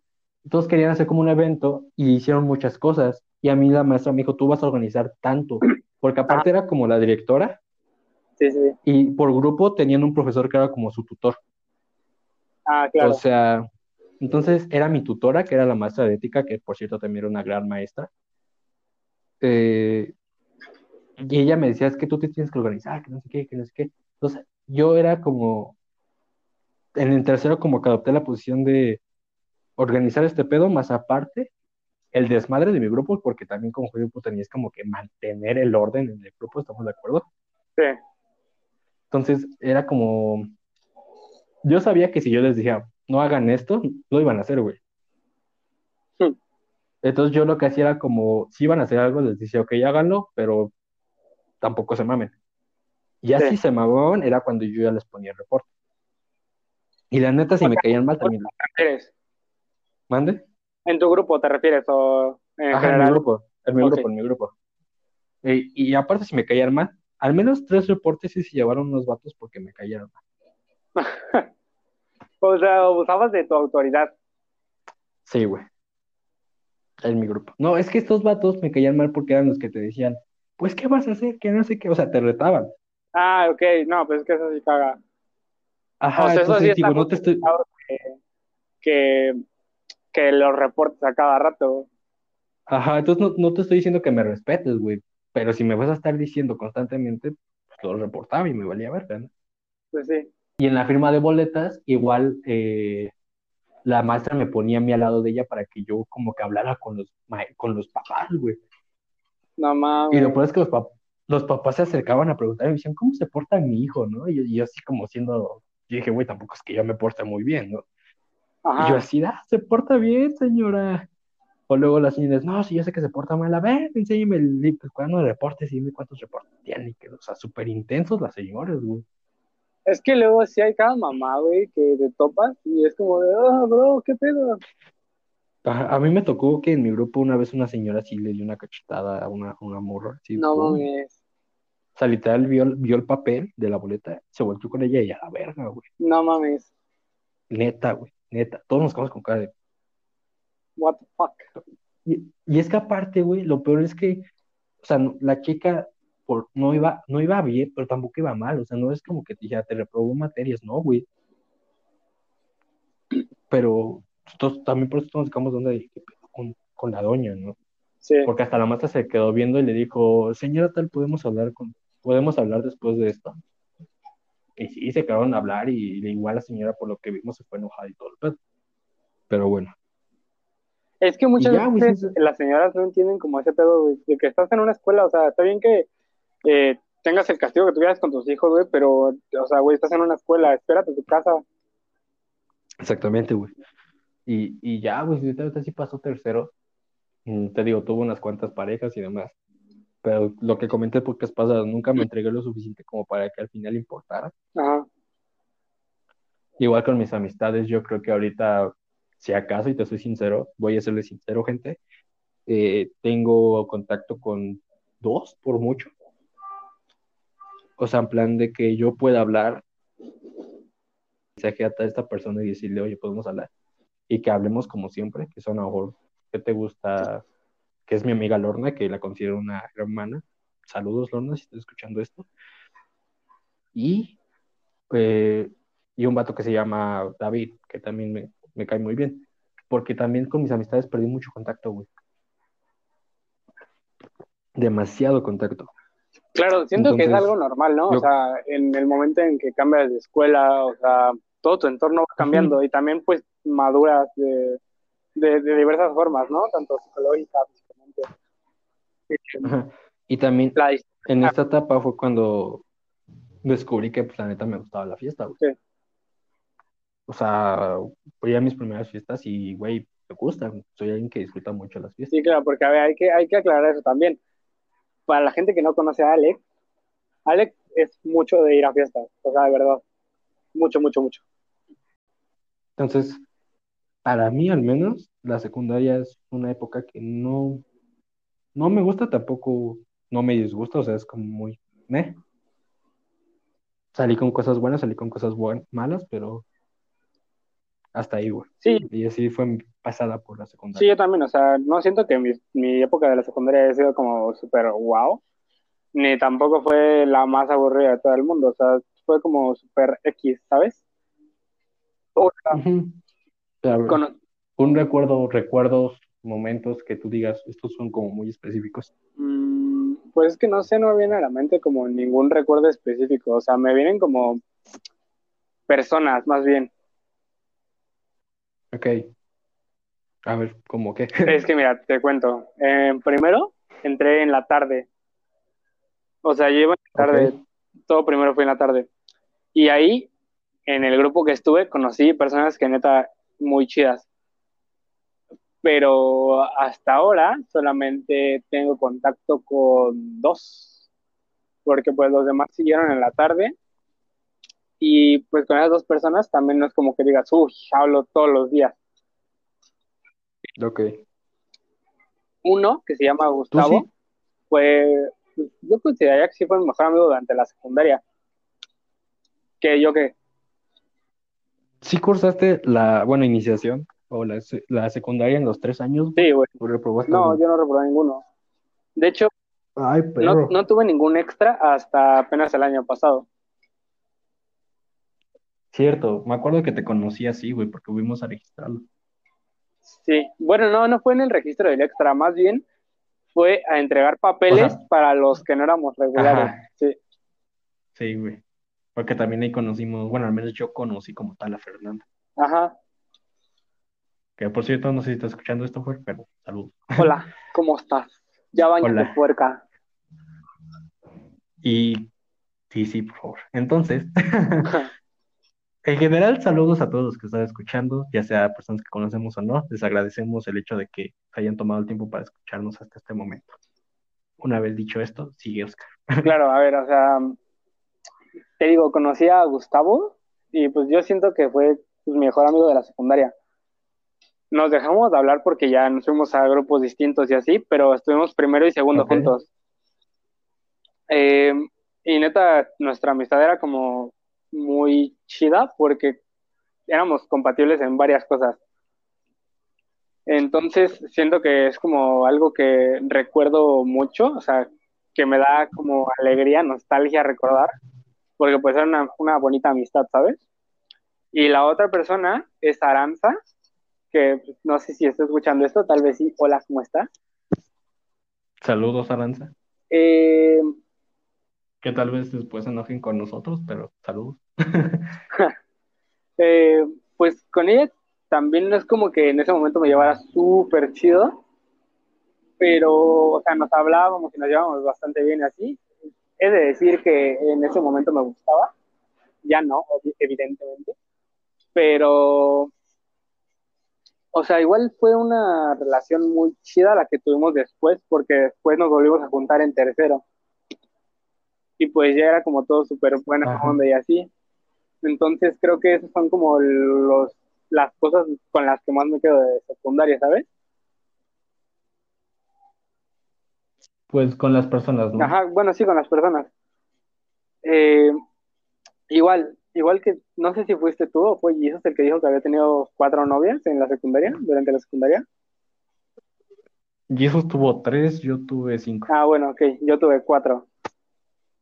Todos querían hacer como un evento y hicieron muchas cosas. Y a mí la maestra me dijo, tú vas a organizar tanto. Porque aparte era como la directora Sí, sí. y por grupo tenían un profesor que era como su tutor. Ah, claro. O sea, entonces era mi tutora, que era la maestra de ética, que por cierto también era una gran maestra. Eh, y ella me decía, es que tú te tienes que organizar, que no sé qué, que no sé qué. Entonces, yo era como, en el tercero como que adopté la posición de organizar este pedo, más aparte, el desmadre de mi grupo, porque también como grupo tenías como que mantener el orden en el grupo, ¿estamos de acuerdo? Sí. Entonces era como, yo sabía que si yo les decía, no hagan esto, lo iban a hacer, güey. Hmm. Entonces yo lo que hacía era como, si iban a hacer algo, les decía, ok, háganlo, pero tampoco se mamen. Y así Sí. se mamaban, era cuando yo ya les ponía el reporte. Y la neta, si me caían mal, también ¿Te refieres? mande. ¿En tu grupo te refieres o en Ajá, en mi general? grupo, en mi grupo, en mi grupo. Eh, y aparte, si me caían mal, al menos tres reportes sí se llevaron unos vatos porque me cayeron mal. O sea, usabas de tu autoridad. Sí, güey. En mi grupo. No, es que estos vatos me caían mal porque eran los que te decían, pues, ¿qué vas a hacer? Que no sé qué, o sea, te retaban. Ah, ok. No, pues es que eso sí caga. Ajá, O sea, eso entonces sí digo, no te estoy, que, que, que los reportes a cada rato. ajá, entonces no, no te estoy diciendo que me respetes, güey, pero si me vas a estar diciendo constantemente, pues lo reportaba y me valía verga, ¿no? Pues sí. Y en la firma de boletas, igual eh, la maestra me ponía a mí al lado de ella para que yo como que hablara con los, con los papás, güey. No Y lo peor es que los, pap- los papás se acercaban a preguntar y me decían, ¿cómo se porta mi hijo, no? Y yo, así como siendo, yo dije, güey, tampoco es que yo me porte muy bien, ¿no? Y yo así, ah, se porta bien, señora. O luego las señoras, no, si yo sé que se porta mal, a ver, enséñeme el, el cuaderno de reportes y dime cuántos reportes tiene. y Que, o sea, súper intensos las señoras, güey. Es que luego sí hay cada mamá, güey, que te topas y es como de, oh, bro, ¿qué pedo? A, a mí me tocó que en mi grupo una vez una señora sí le dio una cachetada a una, una morra. así, No pum. mames. O sea, literal vio, vio el papel de la boleta, se volteó con ella y a la verga, güey. No mames. Neta, güey, neta. Todos nos quedamos con cara de... What the fuck. Y, y es que aparte, güey, lo peor es que, o sea, no- la chica por, no iba, no iba bien, pero tampoco iba mal. O sea, no es como que ya te reprobó materias, no, güey. Pero también por eso nos sacamos de onda de con, con la doña, ¿no? Sí. Porque hasta la maestra se quedó viendo y le dijo, señora tal, podemos hablar con, podemos hablar después de esto. Y sí, se quedaron a hablar y igual la señora por lo que vimos se fue enojada y todo el pedo. Pero bueno. Es que muchas Y ya, veces las señoras no entienden como ese pedo, güey, de que estás en una escuela, o sea, está bien que eh, tengas el castigo que tuvieras con tus hijos, güey, pero, o sea, güey, estás en una escuela, espérate a tu casa. Exactamente, güey. Y, y ya, güey, si ahorita sí pasó tercero. Mm, Te digo, tuvo unas cuantas parejas y demás. Pero lo que comenté porque es pasado, nunca me entregué lo suficiente como para que al final importara. Ajá. Igual con mis amistades, yo creo que ahorita, si acaso, y te soy sincero, voy a serle sincero, gente, eh, tengo contacto con dos, por mucho. O sea, en plan de que yo pueda hablar, mensaje a esta persona y decirle, oye, podemos hablar. Y que hablemos como siempre, que son a lo mejor, ¿qué te gusta? Que es mi amiga Lorna, que la considero una hermana. Saludos, Lorna, si estás escuchando esto. Y, eh, y un vato que se llama David, que también me, me cae muy bien. Porque también con mis amistades perdí mucho contacto, güey. Demasiado contacto. Claro, siento que es algo normal, ¿no? yo- O sea, en el momento en que cambias de escuela, o sea, todo tu entorno va cambiando y también, pues, maduras de, de, de diversas formas, ¿no? Tanto psicológica, físicamente. Ajá. Y también La en esta etapa fue cuando descubrí que, pues, la neta me gustaba la fiesta, güey. Sí. O sea, fui a mis primeras fiestas y, güey, me gustan. Soy alguien que disfruta mucho las fiestas. Sí, claro, porque a ver, hay que, hay que aclarar eso también. Para la gente que no conoce a Alex, Alex es mucho de ir a fiestas, o sea, de verdad. Mucho, mucho, mucho. Entonces, para mí al menos, la secundaria es una época que no, no me gusta tampoco, no me disgusta, o sea, es como muy, ¿eh? Salí con cosas buenas, salí con cosas malas, pero hasta ahí, güey. Sí. Y así fue mi pasada por la secundaria. Sí, yo también, o sea, no siento que mi, mi época de la secundaria haya sido como súper wow, ni tampoco fue la más aburrida de todo el mundo, o sea, fue como súper X, ¿sabes? O sea, Ujú. Pero, con- un recuerdo, recuerdos, momentos que tú digas, estos son como muy específicos. mm, pues es que no sé, no me viene a la mente como ningún recuerdo específico, o sea, me vienen como personas, más bien. Ok. A ver, ¿cómo qué? Es que mira, te cuento. Eh, primero entré en la tarde. O sea, yo iba en la tarde. Todo primero fue en la tarde. Y ahí, en el grupo que estuve, conocí personas que neta muy chidas. Pero hasta ahora solamente tengo contacto con dos. Porque pues los demás siguieron en la tarde. Y pues con esas dos personas también no es como que digas, uy, hablo todos los días. Ok. Uno que se llama Gustavo. sí? fue, yo consideraría que sí fue mi mejor amigo durante la secundaria. Que yo que, ¿Sí cursaste la, bueno, iniciación o la, la secundaria en los tres años? sí, güey. ¿O reprobaste No, yo no reprobé ninguno. De hecho, Ay, no, no tuve ningún extra hasta apenas el año pasado. Cierto, me acuerdo que te conocí así, güey, porque fuimos a registrarlo. Sí, bueno, no, no fue en el registro del extra, más bien fue a entregar papeles O sea- para los que no éramos regulares. Ajá. Sí, Sí, güey. Porque también ahí conocimos, bueno, al menos yo conocí como tal a Fernanda. ajá. Que por cierto, no sé si estás escuchando esto, Fer, pero saludos. Hola, ¿cómo estás? Ya bañate, Hola. puerca. Y sí, sí, por favor. Entonces, en general, saludos a todos los que están escuchando, ya sea personas que conocemos o no. Les agradecemos el hecho de que se hayan tomado el tiempo para escucharnos hasta este momento. Una vez dicho esto, sigue Oscar. Claro, a ver, o sea, te digo, conocí a Gustavo y pues yo siento que fue pues, mi mejor amigo de la secundaria. Nos dejamos de hablar porque ya nos fuimos a grupos distintos y así, pero estuvimos primero y segundo juntos. Eh, y neta, nuestra amistad era como muy chida porque éramos compatibles en varias cosas. Entonces, siento que es como algo que recuerdo mucho, o sea, que me da como alegría, nostalgia recordar, porque pues era una, una bonita amistad, ¿sabes? Y la otra persona es Aranza, que pues, no sé si está escuchando esto, tal vez sí. Hola, ¿cómo estás? Saludos, Aranza. Eh, Que tal vez después se enojen con nosotros, pero saludos. eh, pues con ella también no es como que en ese momento me llevara súper chido, pero, o sea, nos hablábamos y nos llevábamos bastante bien así. He de decir que en ese momento me gustaba, ya no, evidentemente, pero, o sea, igual fue una relación muy chida la que tuvimos después, porque después nos volvimos a juntar en tercero. Y pues ya era como todo súper buena Ajá. onda y así. Entonces creo que esas son como los, las cosas con las que más me quedo de secundaria, ¿sabes? Pues con las personas, ¿no? Ajá, bueno, sí, con las personas. Eh, igual, igual que, no sé si fuiste tú o fue Jesus el que dijo que había tenido cuatro novias en la secundaria, durante la secundaria. Jesus tuvo tres, yo tuve cinco. Ah, bueno, ok, yo tuve cuatro.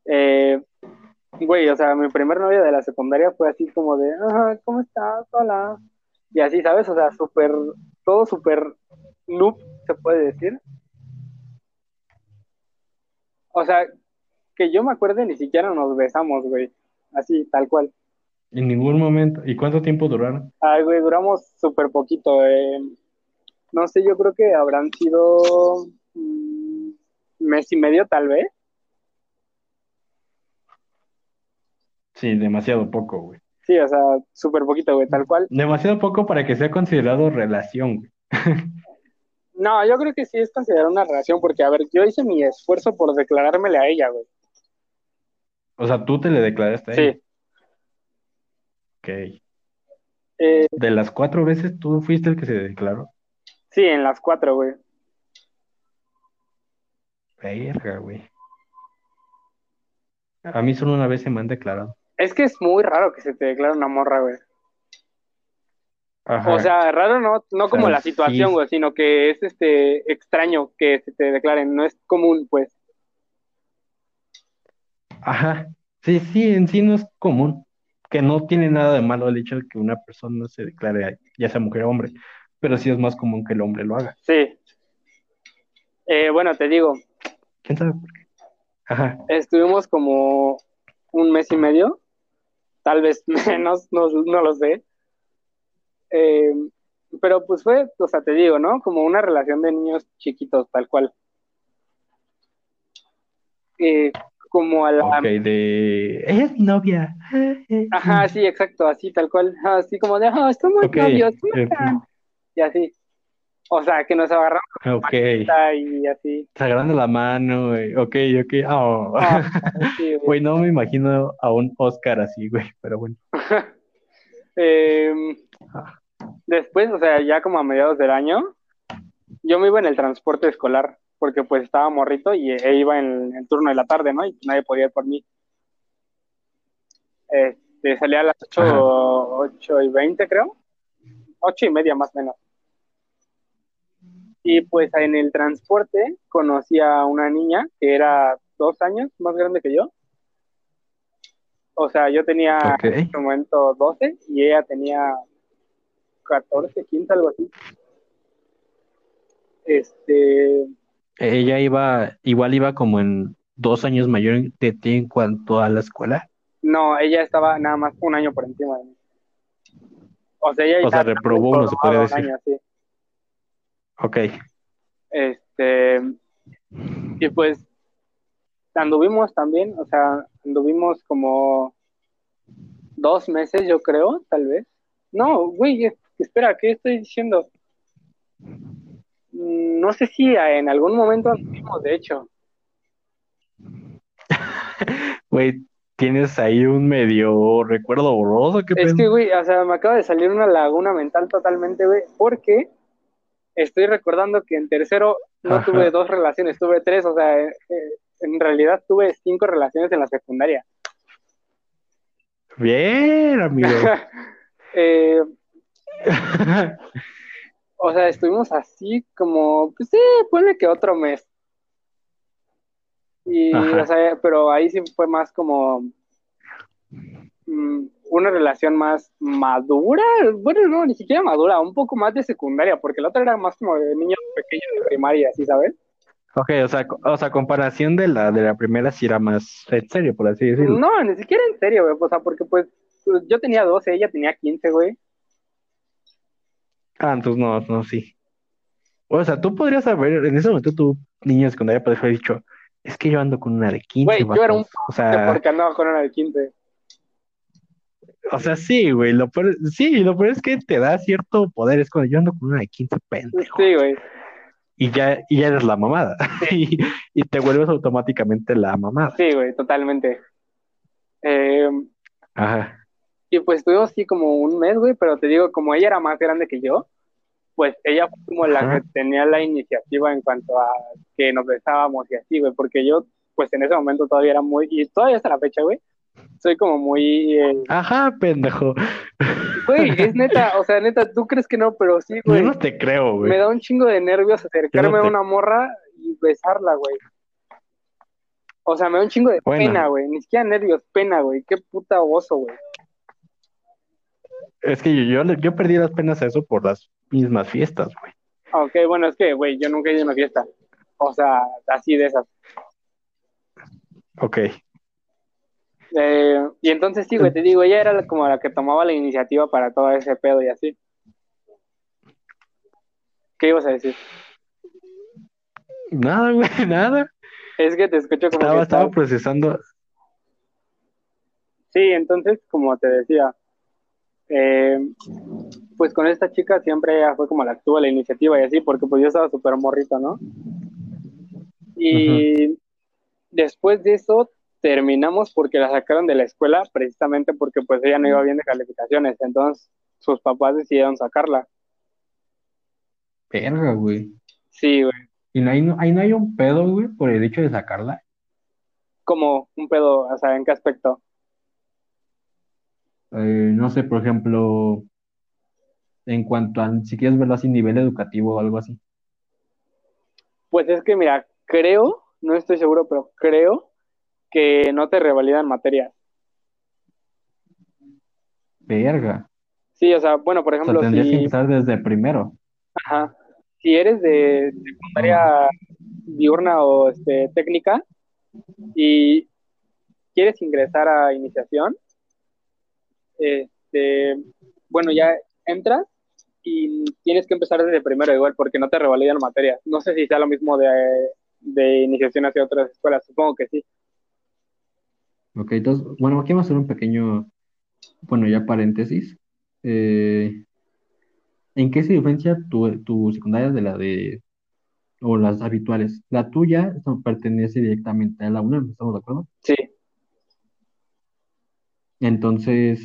Eh, güey, o sea, mi primer novia de la secundaria fue así como de, ajá, ¿cómo estás? Hola. Y así, ¿sabes? O sea, súper, todo súper noob, se puede decir. O sea, que yo me acuerde, ni siquiera nos besamos, güey. Así, tal cual. En ningún momento. ¿Y cuánto tiempo duraron? Ay, güey, duramos súper poquito. eh. No sé, yo creo que habrán sido mm, mes y medio, tal vez. Sí, demasiado poco, güey. Sí, o sea, súper poquito, güey, tal cual. Demasiado poco para que sea considerado relación, güey. No, yo creo que sí es considerado una relación, porque, a ver, yo hice mi esfuerzo por declarármele a ella, güey. O sea, tú te le declaraste a ella. Sí, Ok. Eh, De las cuatro veces, tú fuiste el que se declaró. sí, en las cuatro, güey. Verga, güey. A mí solo una vez se me han declarado. Es que es muy raro que se te declare una morra, güey. Ajá. O sea, raro no, no como sea, la situación, sí. sino que es este extraño que se te declaren, no es común, pues. Ajá. Sí, sí, en sí no es común. Que no tiene nada de malo el hecho de que una persona se declare, ya sea mujer o hombre. Pero sí es más común que el hombre lo haga. Sí. Eh, bueno, te digo, ¿Quién sabe por qué? Ajá. estuvimos como un mes y medio, tal vez menos, no, no lo sé. Eh, pero pues fue, o sea, te digo, ¿no? Como una relación de niños chiquitos, tal cual. Eh, como a la... Ok, de... Es novia. Ajá, sí, exacto, así, tal cual. Así como de, ah, somos Ok, novios, ¿cómo ok. están? Y así. O sea, que nos agarramos Ok. y así. Se agarrando la mano, güey. Ok, ok. Oh. Ah, sí, güey. Güey, no me imagino a un Oscar así, güey. Pero bueno. Ah. Después, o sea, ya como a mediados del año, yo me iba en el transporte escolar, porque pues estaba morrito y e iba en el turno de la tarde, ¿no? Y nadie podía ir por mí. Este, salía a las 8, Ajá. 8 y 20, creo. 8 y media más o menos. Y pues en el transporte conocí a una niña que era dos años más grande que yo. O sea, yo tenía en ese momento 12 y ella tenía 14, 15, algo así. Este, Ella iba, igual iba como en dos años mayor de ti en cuanto a la escuela. no, ella estaba nada más un año por encima de mí. O sea, ella O sea, reprobó uno, se podría decir. año, sí. Ok. Este, y pues anduvimos también, o sea, anduvimos como dos meses, yo creo, tal vez. No, güey, espera, ¿qué estoy diciendo? Mm, No sé si en algún momento anduvimos, de hecho. Güey, tienes ahí un medio recuerdo borroso, qué Es que, güey, o sea, me acaba de salir una laguna mental totalmente, güey, porque estoy recordando que en tercero no Ajá. tuve dos relaciones, tuve tres, o sea, eh, eh, en realidad tuve cinco relaciones en la secundaria. Bien, amigo. Eh, o sea, estuvimos así como, pues sí, ponle que otro mes. Y, Ajá. o sea, pero ahí sí fue más como mm, una relación más madura. Bueno, no, ni siquiera madura, un poco más de secundaria, porque la otra era más como de niños pequeños de primaria, ¿sí sabes? Ok, o sea, o sea, comparación de la de la primera sí era más en serio, por así decirlo. No, ni siquiera en serio, güey. O sea, porque pues pues, yo tenía 12, ella tenía 15, güey. Ah, entonces no, no, sí. O sea, tú podrías haber, en ese momento tu niño de secundaria podrías haber dicho, es que yo ando con una de 15, Güey, yo era un vatos". O sea, Porque andaba con una de 15. o sea, sí, güey, lo peor, sí, lo peor es que te da cierto poder, es cuando yo ando con una de 15, pendejo. Sí, güey. Y ya, y ya eres la mamada. Y, y te vuelves automáticamente la mamada. Sí, güey, totalmente. Eh, Ajá. Y pues estuvimos así como un mes, güey, pero te digo, como ella era más grande que yo, pues ella fue como la Ajá. que tenía la iniciativa en cuanto a que nos besábamos y así, güey, porque yo, pues en ese momento todavía era muy, y todavía hasta la fecha, güey, soy como muy, eh, Ajá, pendejo. güey, es neta, o sea, neta, tú crees que no, pero sí, Yo güey, no te creo, güey. me da un chingo de nervios acercarme Yo no te- a una morra y besarla, güey. O sea, me da un chingo de Bueno. pena, güey, ni siquiera nervios, pena, güey, qué puta oso, güey. Es que yo, yo, yo perdí las penas a eso por las mismas fiestas, güey. Ok, bueno, es que, güey, yo nunca he ido a una fiesta. O sea, así de esas. Ok. Eh, y entonces sí, güey, te digo, ella era como la que tomaba la iniciativa para todo ese pedo y así. ¿Qué ibas a decir? Nada, güey, nada. Es que te escucho como Estaba, que estaba estás- procesando. Sí, entonces, como te decía, eh, pues con esta chica siempre ella fue como la que tuvo la iniciativa y así, porque pues yo estaba súper morrito, ¿no? Y después de eso terminamos porque la sacaron de la escuela precisamente porque pues ella no iba bien de calificaciones, entonces sus papás decidieron sacarla. Verga, güey. Sí, güey. ¿Y no hay, no, ahí no hay un pedo, güey, por el hecho de sacarla? Como un pedo, o sea, ¿en qué aspecto? Eh, no sé, por ejemplo, en cuanto a, si quieres verlo así, nivel educativo o algo así. Pues es que, mira, creo, no estoy seguro, pero creo que no te revalidan materias. Verga. Sí, o sea, bueno, por O sea, ejemplo, tendrías que si, empezar desde primero. ajá, si eres de secundaria diurna o este, técnica y quieres ingresar a iniciación, este, bueno, ya entras y tienes que empezar desde primero igual porque no te revalidan materias. No sé si sea lo mismo de, de iniciación hacia otras escuelas, supongo que sí. Ok, entonces, bueno, aquí vamos a hacer un pequeño, bueno, ya paréntesis. Eh, ¿en qué se diferencia tu, tu secundaria de la de, o las habituales? La tuya no, pertenece directamente a la UNAM, ¿estamos de acuerdo? Sí, Entonces,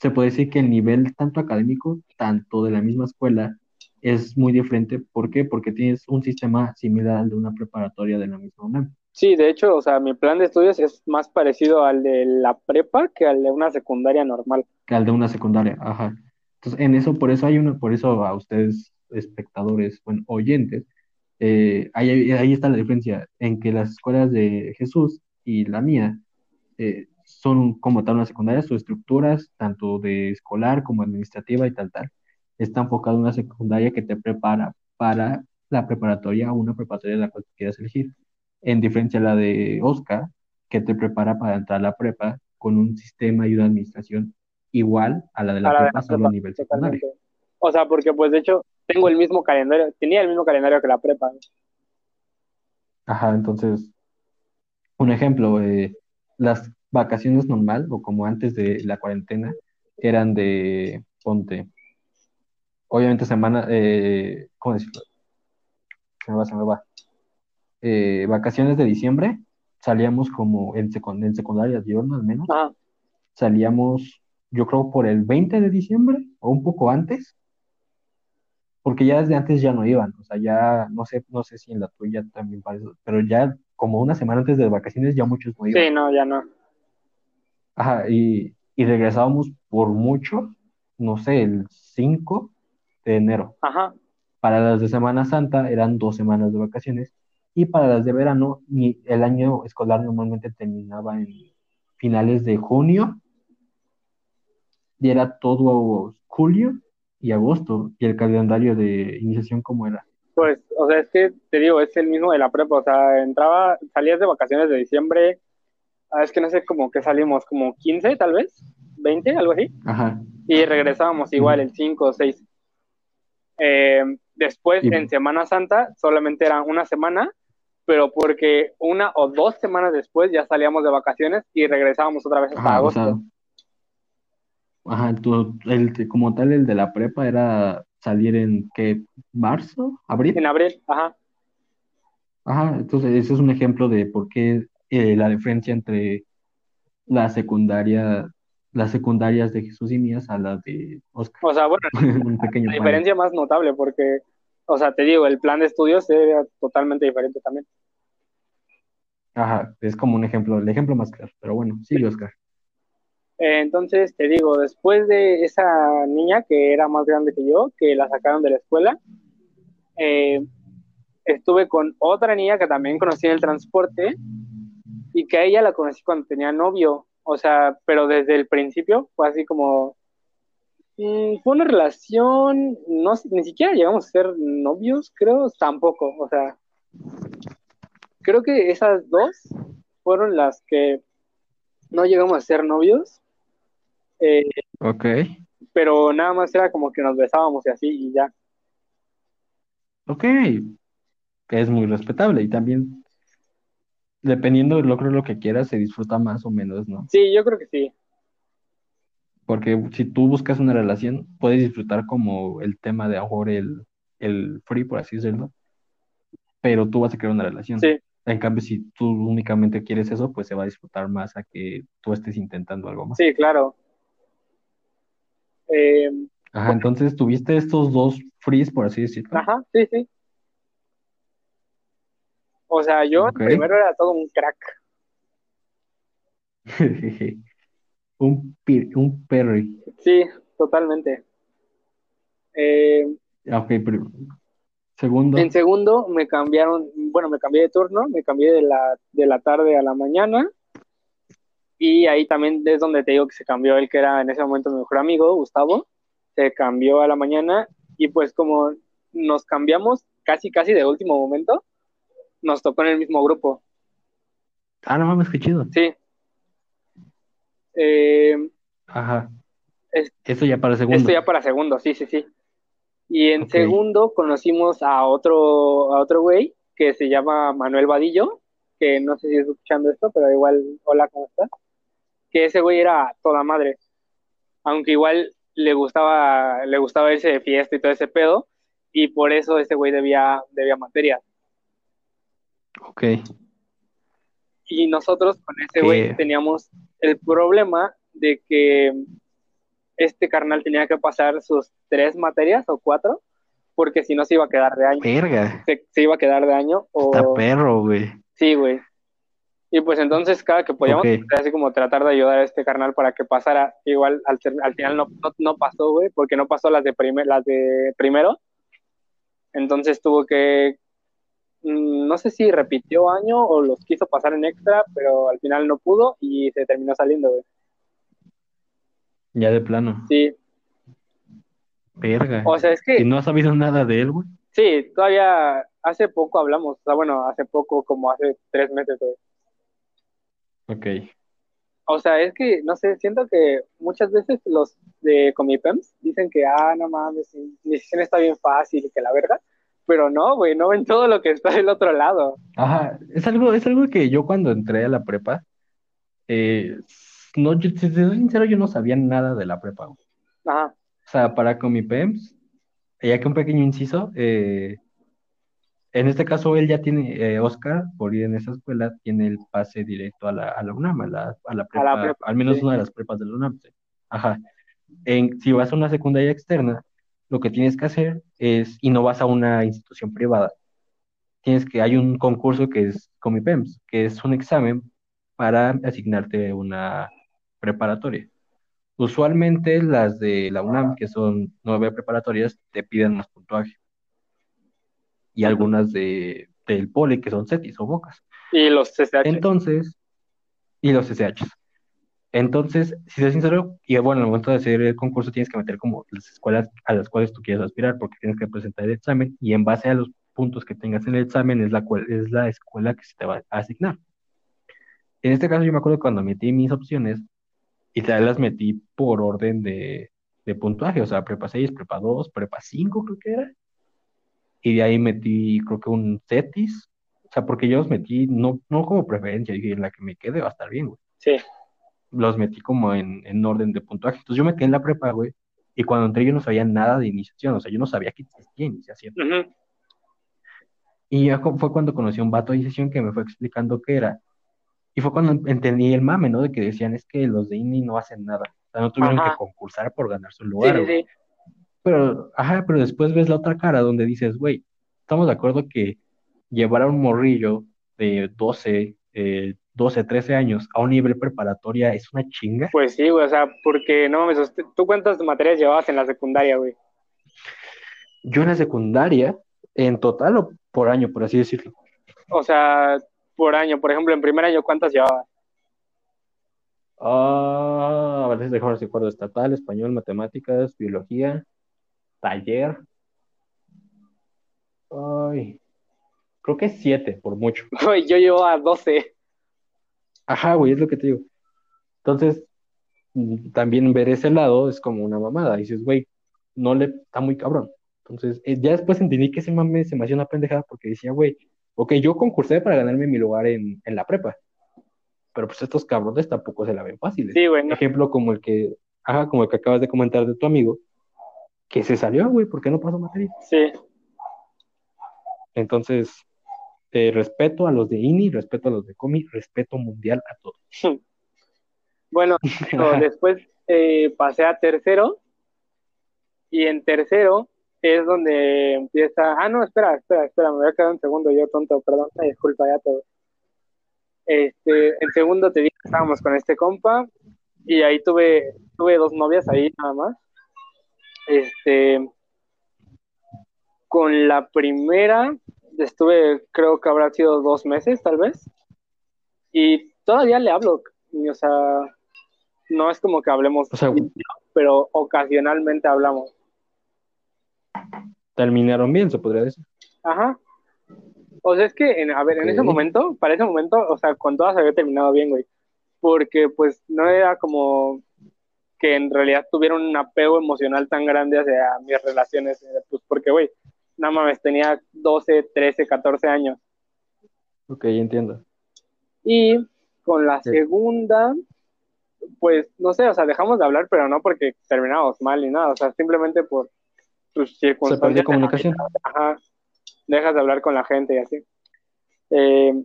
se puede decir que el nivel tanto académico, tanto de la misma escuela, es muy diferente. ¿Por qué? Porque tienes un sistema similar al de una preparatoria de la misma UNAM, sí, de hecho, o sea, mi plan de estudios es más parecido al de la prepa que al de una secundaria normal. que al de una secundaria. Ajá. Entonces, en eso, por eso hay una, por eso a ustedes, espectadores, bueno, oyentes, eh, ahí, ahí está la diferencia en que las escuelas de Jesús y la mía eh, son como tal una secundaria, sus estructuras, tanto de escolar como administrativa y tal, tal, está enfocado en una secundaria que te prepara para la preparatoria o una preparatoria de la cual quieras elegir, en diferencia a la de Oscar, que te prepara para entrar a la prepa con un sistema y una administración igual a la de la A la de prepa, la solo a nivel secundario. O sea, porque pues de hecho tengo el mismo calendario, tenía el mismo calendario que la prepa. Ajá, entonces, un ejemplo, eh, las vacaciones normal o como antes de la cuarentena eran de, ponte, obviamente semana, eh, ¿cómo decirlo? Se me va, se me va. Eh, vacaciones de diciembre, salíamos como en, secund en secundaria diurna al menos, Ajá, salíamos yo creo por el 20 de diciembre o un poco antes, porque ya desde antes ya no iban, o sea, ya no sé, no sé si en la tuya también parece, pero ya como una semana antes de vacaciones ya muchos no iban. sí, no, ya no. Ajá, y, y regresábamos por mucho, no sé, el 5 de enero. Ajá, Para las de Semana Santa eran dos semanas de vacaciones y para las de verano ni el año escolar normalmente terminaba en finales de junio y era todo julio y agosto y el calendario de iniciación como era. pues, o sea, es que te digo, es el mismo de la prepa, o sea, entraba, salías de vacaciones de diciembre, ah, es que no sé, como que salimos, como 15 tal vez, 20, algo así, Ajá, y regresábamos igual el 5 o 6. Eh, después, Y- en Semana Santa, solamente era una semana, pero porque una o dos semanas después ya salíamos de vacaciones y regresábamos otra vez hasta ajá, o agosto. sea, ajá, el, como tal el de la prepa era salir en ¿qué? ¿Marzo? ¿Abril? En abril, ajá. Ajá, entonces ese es un ejemplo de por qué eh, la diferencia entre la secundaria, las secundarias de Jesús y mías a las de Oscar. O sea, bueno, la diferencia más notable porque, o sea, te digo, el plan de estudios era totalmente diferente también. Ajá, es como un ejemplo, el ejemplo más claro, pero bueno, sigue Oscar. Eh, entonces, te digo, después de esa niña que era más grande que yo, que la sacaron de la escuela, eh, estuve con otra niña que también conocí en el transporte y que a ella la conocí cuando tenía novio, o sea, pero desde el principio fue así como, mm, fue una relación, no, ni siquiera llegamos a ser novios, creo, tampoco, o sea, creo que esas dos fueron las que no llegamos a ser novios, eh, Ok. pero nada más era como que nos besábamos y así y ya. Ok, es muy respetable y también, dependiendo de lo, creo lo que quieras, se disfruta más o menos, ¿no? Sí, yo creo que sí. Porque si tú buscas una relación, puedes disfrutar como el tema de ahora el, el free, por así decirlo, pero tú vas a crear una relación. Sí, En cambio, si tú únicamente quieres eso, pues se va a disfrutar más a que tú estés intentando algo más. sí, claro. Eh, Ajá, entonces tuviste estos dos frees, por así decirlo. ajá, sí, sí. O sea, yo Ok. primero era todo un crack. Un, pi- un Perry. Sí, totalmente. Eh, Ok, pero segundo. en segundo me cambiaron, bueno, me cambié de turno, me cambié de la, de la tarde a la mañana. Y ahí también es donde te digo que se cambió el que era en ese momento mi mejor amigo, Gustavo. Se cambió a la mañana y pues como nos cambiamos casi, casi de último momento, nos tocó en el mismo grupo. Ah, no mames, qué chido. Sí. Eh, Ajá. Es- Eso ya para segundo. Esto ya para segundo, sí, sí, sí. Y en segundo conocimos a otro, a otro güey que se llama Manuel Vadillo, que no sé si estás escuchando esto, pero igual, hola, ¿cómo estás? Que ese güey era toda madre. Aunque igual le gustaba, le gustaba irse de fiesta y todo ese pedo, y por eso ese güey debía, debía materias. Ok. Y nosotros con ese güey teníamos el problema de que este carnal tenía que pasar sus tres materias o cuatro, porque si no se iba a quedar de año. Verga. Se, se iba a quedar de año Está o... perro, güey. Sí, güey. Y pues entonces cada que podíamos, Ok. era así como tratar de ayudar a este carnal para que pasara. Igual al, al final no, no, no pasó, güey, porque no pasó las de, primer, las de primero. Entonces tuvo que, no sé si repitió año o los quiso pasar en extra, pero al final no pudo y se terminó saliendo, güey. Ya de plano. Sí, Verga. o sea, es ¿Y que, no has sabido nada de él, güey? sí, todavía hace poco hablamos, o sea, bueno, hace poco, como hace tres meses, güey. Ok. O sea, es que, no sé, siento que muchas veces los de Comipems dicen que, ah, no mames, mi decisión está bien fácil y que la verdad, pero no, güey, no ven todo lo que está del otro lado. Ajá, es algo, es algo que yo cuando entré a la prepa, eh, no, yo, si soy sincero, yo no sabía nada de la prepa, güey. Ajá, O sea, para con mi PEMS, ya que un pequeño inciso, eh, en este caso él ya tiene, eh, Oscar, por ir en esa escuela, tiene el pase directo a la, a la UNAM, a la, a la prepa, prepa, al menos sí. una de las prepas de la UNAM. sí. Ajá. En, si vas a una secundaria externa, lo que tienes que hacer es, y no vas a una institución privada, tienes que, hay un concurso que es Comipems, que es un examen para asignarte una preparatoria. Usualmente las de la UNAM, que son nueve preparatorias, te piden más puntuaje. Y algunas de, del Poli, que son CETIS o Bocas. y los CCH. Entonces, y los. Entonces, si soy sincero, y bueno, al momento de hacer el concurso tienes que meter como las escuelas a las cuales tú quieres aspirar, porque tienes que presentar el examen y en base a los puntos que tengas en el examen es la, cual- es la escuela que se te va a asignar. En este caso yo me acuerdo cuando metí mis opciones y tal las metí por orden de, de puntaje, o sea, prepa 6, prepa 2, prepa 5 creo que era. Y de ahí metí creo que un CETIS, o sea, porque yo los metí no, no como preferencia, dije, en la que me quede va a estar bien, güey Sí, los metí como en, en orden de puntuaje. Entonces yo me quedé en la prepa, güey, y cuando entré yo no sabía nada de iniciación, o sea, yo no sabía que existía iniciación. ujú, Y ya fue cuando conocí a un vato de iniciación que me fue explicando qué era. Y fue cuando entendí el mame, ¿no? De que decían, es que los de INI no hacen nada. O sea, no tuvieron Ajá. que concursar por ganarse un sí, lugar, sí, sí. Pero, ajá, pero después ves la otra cara donde dices, güey, estamos de acuerdo que llevar a un morrillo de 12, eh, 12, 13 años a un nivel preparatoria es una chinga. Pues sí, güey, o sea, porque no mames, ¿tú cuántas materias llevabas en la secundaria, güey? Yo en la secundaria, en total o por año, por así decirlo. O sea, por año, por ejemplo, en primer año, ¿cuántas llevabas? Ah, a veces déjame recuerdo estatal, español, matemáticas, biología, taller. Ay, creo que siete, por mucho. Yo llevaba 12. Ajá, güey, es lo que te digo. Entonces, también ver ese lado es como una mamada. Dices, güey, no le está muy cabrón. Entonces, eh, ya después entendí que ese mame se me hacía una pendejada porque decía, güey, ok, yo concursé para ganarme mi lugar en, en la prepa. Pero pues estos cabrones tampoco se la ven fáciles. Sí, güey, no. Ejemplo como el que, ajá, como el que acabas de comentar de tu amigo, que se salió, güey, porque no pasó materia. Sí, Entonces, eh, respeto a los de INI, respeto a los de COMI, respeto mundial a todos. bueno, después eh, pasé a tercero Y en tercero es donde empieza. Ah, no, espera, espera, espera, me voy a quedar un segundo, yo tonto, perdón, disculpa ya todo. Este, en segundo te dije que estábamos con este compa y ahí tuve, tuve dos novias ahí nada más. Este, con la primera estuve, creo que habrá sido dos meses tal vez. Y todavía le hablo, o sea, no es como que hablemos, pero ocasionalmente hablamos. Terminaron bien, se podría decir. Ajá. O sea, es que, en, a ver, en ese momento, para ese momento, o sea, con todas había terminado bien, güey. Porque, pues, no era como que en realidad tuvieron un apego emocional tan grande hacia mis relaciones, eh, pues, porque, güey, nada más tenía 12, 13, 14 años. Ok, entiendo. Y con la segunda, pues, no sé, o sea, dejamos de hablar, pero no porque terminamos mal ni nada, o sea, simplemente por tus circunstancias. Se perdió comunicación. Ajá, dejas de hablar con la gente y así. Eh,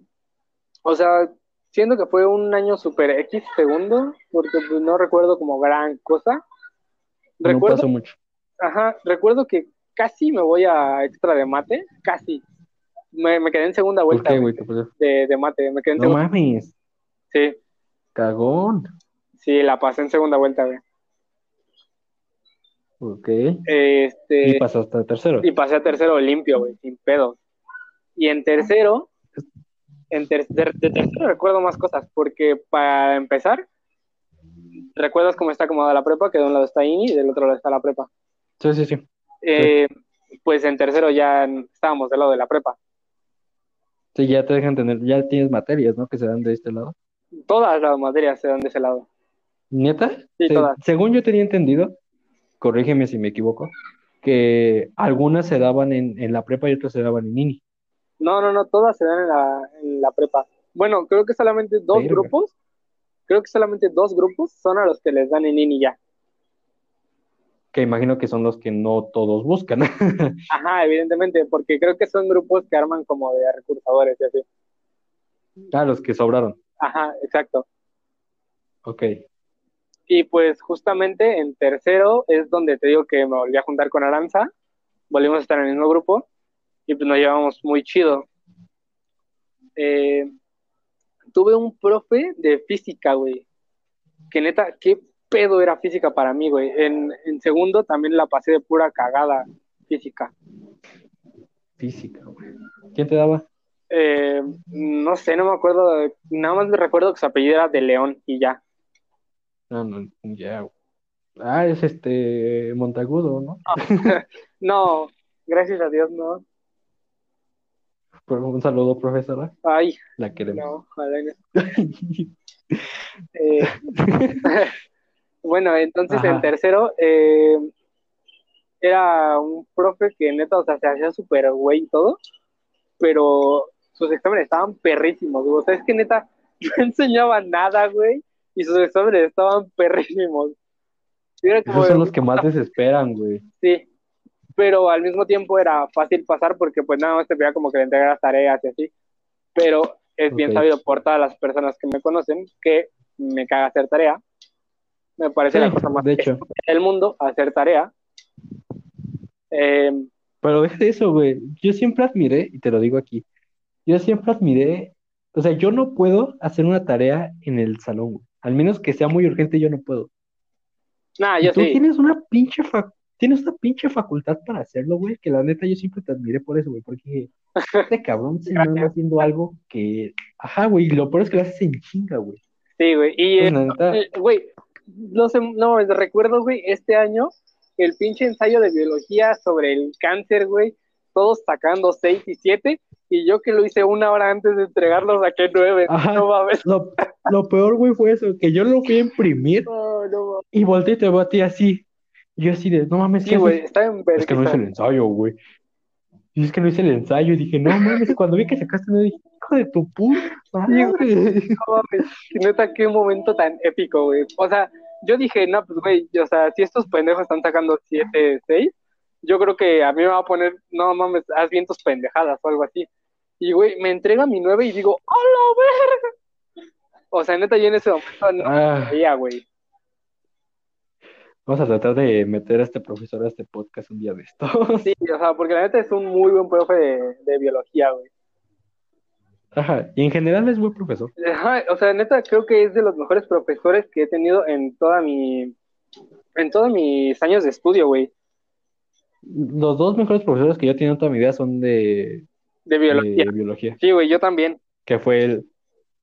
o sea, siento que fue un año super X segundo, porque pues, no recuerdo como gran cosa. Recuerdo, no pasó mucho. Ajá, recuerdo que casi me voy a extra de mate, casi. Me, me quedé en segunda vuelta de, de, mate, me quedé en No mames. Sí. Cagón. Sí, la pasé en segunda vuelta, güey. Ok. Este, y pasaste a tercero. Y pasé a tercero limpio, güey, sin pedo. Y en tercero, en de, tercero recuerdo más cosas, porque para empezar, ¿recuerdas cómo está acomodada la prepa? Que de un lado está INI y del otro lado está la prepa. Sí, sí, sí. Eh, pues en tercero ya estábamos del lado de la prepa. Sí, ya te dejan tener, ya tienes materias, ¿no? Que se dan de este lado. Todas las materias se dan de ese lado. ¿Neta? Sí, todas. Según yo tenía entendido, corrígeme si me equivoco, que algunas se daban en, en la prepa y otras se daban en INI. No, no, no, todas se dan en la, en la prepa. Bueno, creo que solamente dos grupos, creo que solamente dos grupos son a los que les dan en INI ya que imagino que son los que no todos buscan. Ajá, evidentemente, porque creo que son grupos que arman como de recursadores y así. Ah, los que sobraron. Ajá, exacto. Ok. Y pues justamente en tercero es donde te digo que me volví a juntar con Aranza, volvimos a estar en el mismo grupo y pues nos llevamos muy chido. Eh, tuve un profe de física, güey, que neta, qué pedo era física para mí, güey. En, segundo también la pasé de pura cagada física. Física, güey. ¿Quién te daba? Eh, no sé, no me acuerdo. Nada más me recuerdo que su apellido era de León y ya. No, no, ya. Ah, es este Montagudo, ¿no? no, gracias a Dios, no. Un saludo, profesora. Ay, la queremos. No, eh, Bueno, entonces en tercero eh, era un profe que neta, o sea, se hacía súper güey y todo, pero sus exámenes estaban perrísimos, güey. O sea, es que neta, no enseñaba nada, güey, y sus exámenes estaban perrísimos. Esos son los que más desesperan, güey. Sí, pero al mismo tiempo era fácil pasar porque pues nada más te pedía como que le entregaras tareas y así. Pero es bien sabido por todas las personas que me conocen que me caga hacer tarea me parece la cosa más de hecho. del mundo, hacer tarea. Em, Pero deja eso, güey. Yo siempre admiré, y te lo digo aquí, yo siempre admiré, o sea, yo no puedo hacer una tarea en el salón, güey. Al menos que sea muy urgente, yo no puedo. Nah, yo tú tienes una pinche tienes una pinche facultad para hacerlo, güey, que la neta yo siempre te admiré por eso, güey, porque este cabrón se anda haciendo algo que, ajá, güey, y lo peor es que lo haces en chinga, güey. Sí, güey, y, pues, eh, güey, no sé, no, recuerdo, güey, este año, el pinche ensayo de biología sobre el cáncer, güey, todos sacando 6 y 7, y yo que lo hice una hora antes de entregarlo saqué 9. No mames. Lo, lo peor, güey, fue eso, que yo lo fui a imprimir y volteé y te batí así. Y yo así de, no mames, sí, güey, está en Es que no hice el ensayo, güey. Y es que no hice el ensayo y dije, no mames, cuando vi que sacaste, me dije, hijo de tu puta madre. Neta, qué momento tan épico, güey. O sea, yo dije, no, pues, güey, o sea, si estos pendejos están sacando 7, 6, yo creo que a mí me va a poner, no mames, haz bien tus pendejadas o algo así. Y, güey, me entrega mi 9 y digo, ¡hola, verga! O sea, neta, yo en ese momento no ah. güey. Vamos a tratar de meter a este profesor a este podcast un día de esto. Sí, o sea, porque la neta es un muy buen profe de, de biología, güey. Ajá, y en general es buen profesor. Ajá, o sea, neta, creo que es de los mejores profesores que he tenido en toda mi, en todos mis años de estudio, güey. Los dos mejores profesores que yo he tenido en toda mi vida son de, De biología. de biología, Sí, güey, yo también. que fue el,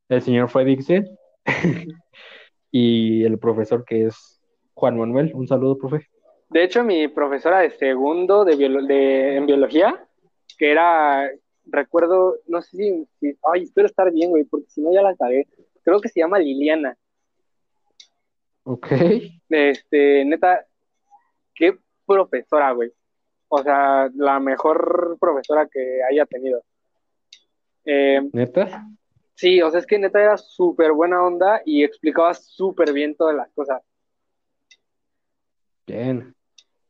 el señor Fredricksen y el profesor que es Juan Manuel. Un saludo, profe. De hecho, mi profesora de segundo de, biolo- de- en biología, que era, recuerdo, no sé si, si- ay, espero estar bien, güey, porque si no ya la cagué. Creo que se llama Liliana. Ok. Este, neta, qué profesora, güey. O sea, la mejor profesora que haya tenido. Eh, ¿Neta? sí, o sea, es que neta era súper buena onda y explicaba súper bien todas las cosas. Bien.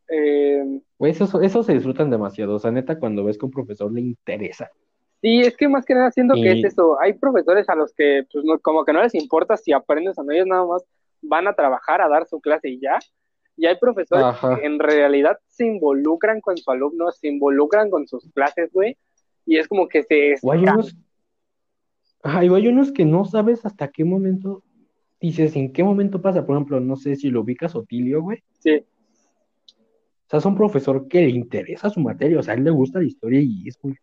Eh, Güey, esos, esos se disfrutan demasiado. O sea, neta, cuando ves que un profesor le interesa. Sí, es que más que nada siento que es eso. Hay profesores a los que, pues, no, como que no les importa si aprendes o no, ellos nada más van a trabajar, a dar su clase y ya. Y hay profesores Ajá. que en realidad se involucran con su alumno, se involucran con sus clases, güey. Y es como que se... O hay unos. Ay, hay unos que no sabes hasta qué momento. Dices, ¿en qué momento pasa? Por ejemplo, no sé si lo ubicas Otilio, güey. Sí, sea, es un profesor que le interesa su materia. O sea, a él le gusta la historia y es muy.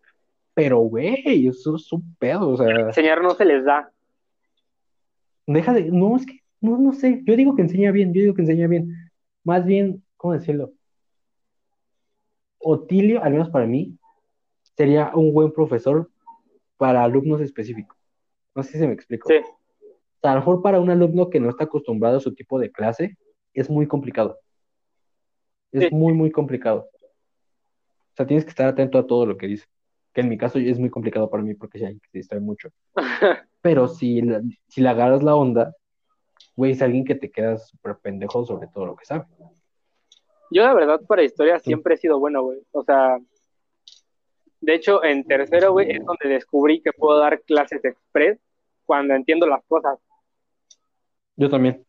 Pero, güey, eso es un pedo. O sea, enseñar no se les da. deja de. No, es que. No, no sé. Yo digo que enseña bien. Yo digo que enseña bien. Más bien, ¿cómo decirlo? Otilio, al menos para mí, sería un buen profesor para alumnos específicos. No sé si se me explico. Sí, O sea, a lo mejor para un alumno que no está acostumbrado a su tipo de clase, es muy complicado. Es Sí. muy, muy complicado. O sea, tienes que estar atento a todo lo que dice. Que en mi caso es muy complicado para mí porque ya se distrae mucho. Pero si, la- si le agarras la onda, güey, es alguien que te quedas súper pendejo sobre todo lo que sabe. Yo la verdad para historia siempre he sido bueno, güey. O sea, de hecho en tercero, güey, es donde descubrí que puedo dar clases express cuando entiendo las cosas. Yo también.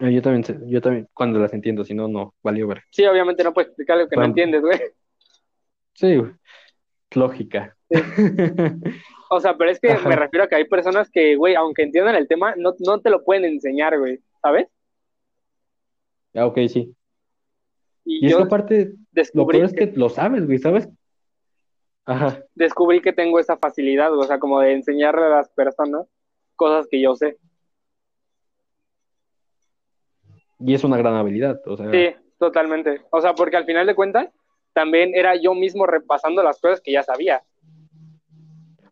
Eh, Yo también, sé- yo también, cuando las entiendo, si no, no, valió ver. Sí, obviamente no puedes explicar lo que no Bueno. entiendes, güey. Sí, güey. Lógica. O sea, pero es que Ajá. me refiero a que hay personas que, güey, aunque entiendan el tema, no, no te lo pueden enseñar, güey, ¿sabes? Ah, ok, sí. Y, Y es yo que aparte, lo descubrí, peor es que, que lo sabes, güey, ¿sabes? Ajá. descubrí que tengo esa facilidad, o sea, como de enseñarle a las personas cosas que yo sé. Y es una gran habilidad, o sea, Sí, totalmente. O sea, porque al final de cuentas, también era yo mismo repasando las cosas que ya sabía.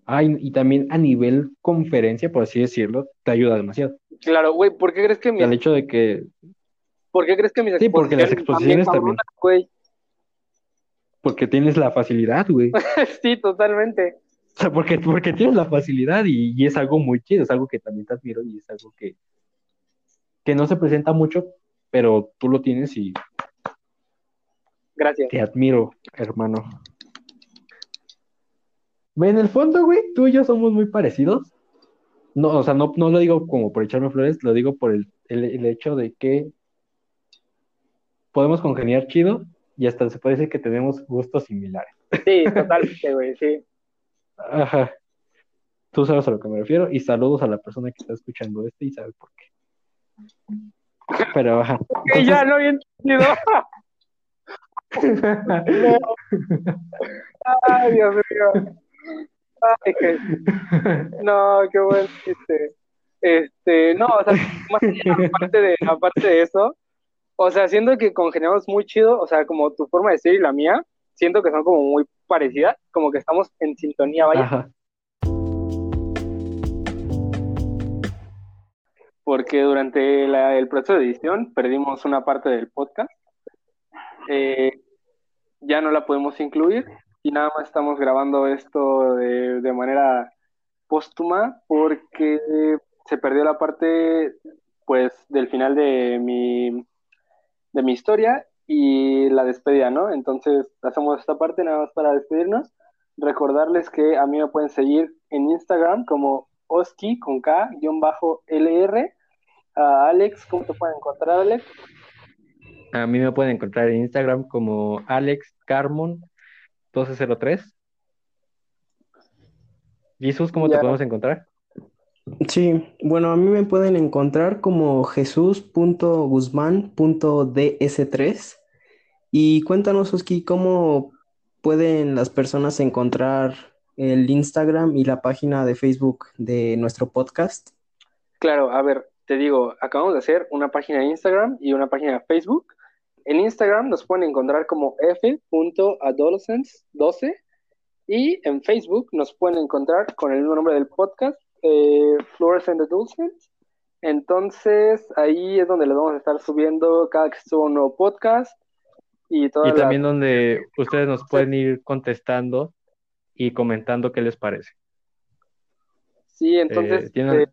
ah, y, y también a nivel conferencia, por así decirlo, te ayuda demasiado. Claro, güey, ¿por qué crees que sea, el mis, hecho de que, ¿por qué crees que mis Sí, porque las exposiciones también. güey? porque tienes la facilidad, güey. sí, totalmente. O sea, porque, porque tienes la facilidad y, y es algo muy chido, es algo que también te admiro y es algo que, que no se presenta mucho, pero tú lo tienes y Gracias. te admiro, hermano. En el fondo, güey, tú y yo somos muy parecidos. No, o sea, no, no lo digo como por echarme flores, lo digo por el, el, el hecho de que podemos congeniar chido y hasta se puede decir que tenemos gustos similares. Sí, totalmente, güey, sí. Ajá. Tú sabes a lo que me refiero y saludos a la persona que está escuchando esto y sabe por qué. Pero, ajá. Que ya no había entendido. Ay, Dios mío. Ay, que... No, qué buen chiste. Este, no, o sea, más allá, aparte de, aparte de eso, o sea, siento que congeniamos muy chido, o sea, como tu forma de ser y la mía, siento que son como muy parecidas, como que estamos en sintonía, vaya, Ajá. Porque durante la- el proceso de edición perdimos una parte del podcast. Eh, ya no la podemos incluir y nada más estamos grabando esto de, manera póstuma porque se perdió la parte pues del final de mi de mi historia y la despedida, ¿no? Entonces hacemos esta parte nada más para despedirnos. Recordarles que a mí me pueden seguir en Instagram como Oski con K guion bajo LR A Alex, ¿cómo te pueden encontrar, Alex? A mí me pueden encontrar en Instagram como Alex Carmon 1203. Jesús, ¿cómo te podemos encontrar? Sí, bueno, a mí me pueden encontrar como jesús.guzmán.ds3. Y cuéntanos, Oski, ¿cómo pueden las personas encontrar el Instagram y la página de Facebook de nuestro podcast? Claro, a ver, te digo, acabamos de hacer una página de Instagram y una página de Facebook. En Instagram nos pueden encontrar como f.adolescents12 y en Facebook nos pueden encontrar con el mismo nombre del podcast, eh, Fluorescent Adolescents. Entonces ahí es donde les vamos a estar subiendo cada que suba un nuevo podcast y todas Y también las- donde ustedes nos pueden ir contestando y comentando qué les parece. Sí, entonces Eh, tienen- eh,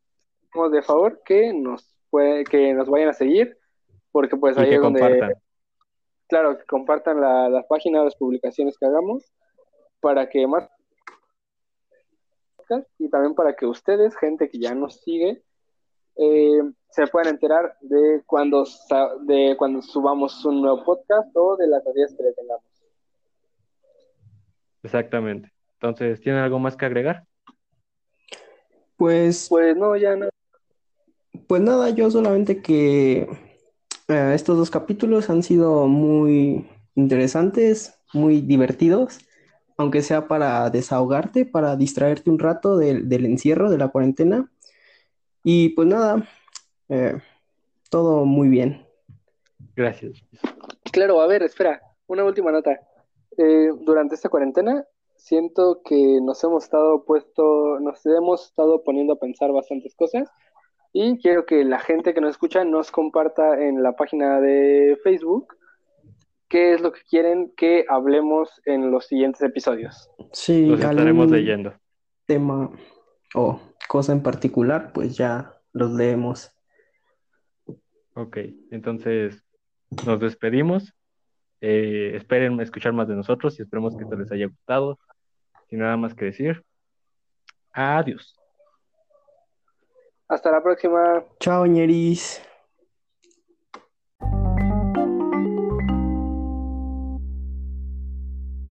pedimos de favor que nos puede, que nos vayan a seguir porque pues Y ahí que es donde compartan. claro, que compartan la, la página, las publicaciones que hagamos, para que más y también para que ustedes, gente que ya nos sigue, eh, se puedan enterar de cuando, de cuando subamos un nuevo podcast o de las ideas que le tengamos. Exactamente. Entonces, ¿tienen algo más que agregar? Pues, Pues no, ya no. Pues nada, yo solamente que eh, estos dos capítulos han sido muy interesantes, muy divertidos, aunque sea para desahogarte, para distraerte un rato del, del encierro, de la cuarentena. Y pues nada, eh, todo muy bien. Gracias. Claro, a ver, espera, una última nota. Eh, durante esta cuarentena siento que nos hemos estado puesto, nos hemos estado poniendo a pensar bastantes cosas y quiero que la gente que nos escucha nos comparta en la página de Facebook qué es lo que quieren que hablemos en los siguientes episodios. Sí, Los estaremos leyendo. tema o cosa en particular, pues ya los leemos. Ok, entonces nos despedimos. Eh, esperen escuchar más de nosotros y esperemos que esto les haya gustado. Sin nada más que decir, adiós. Hasta la próxima. Chao, ñeris.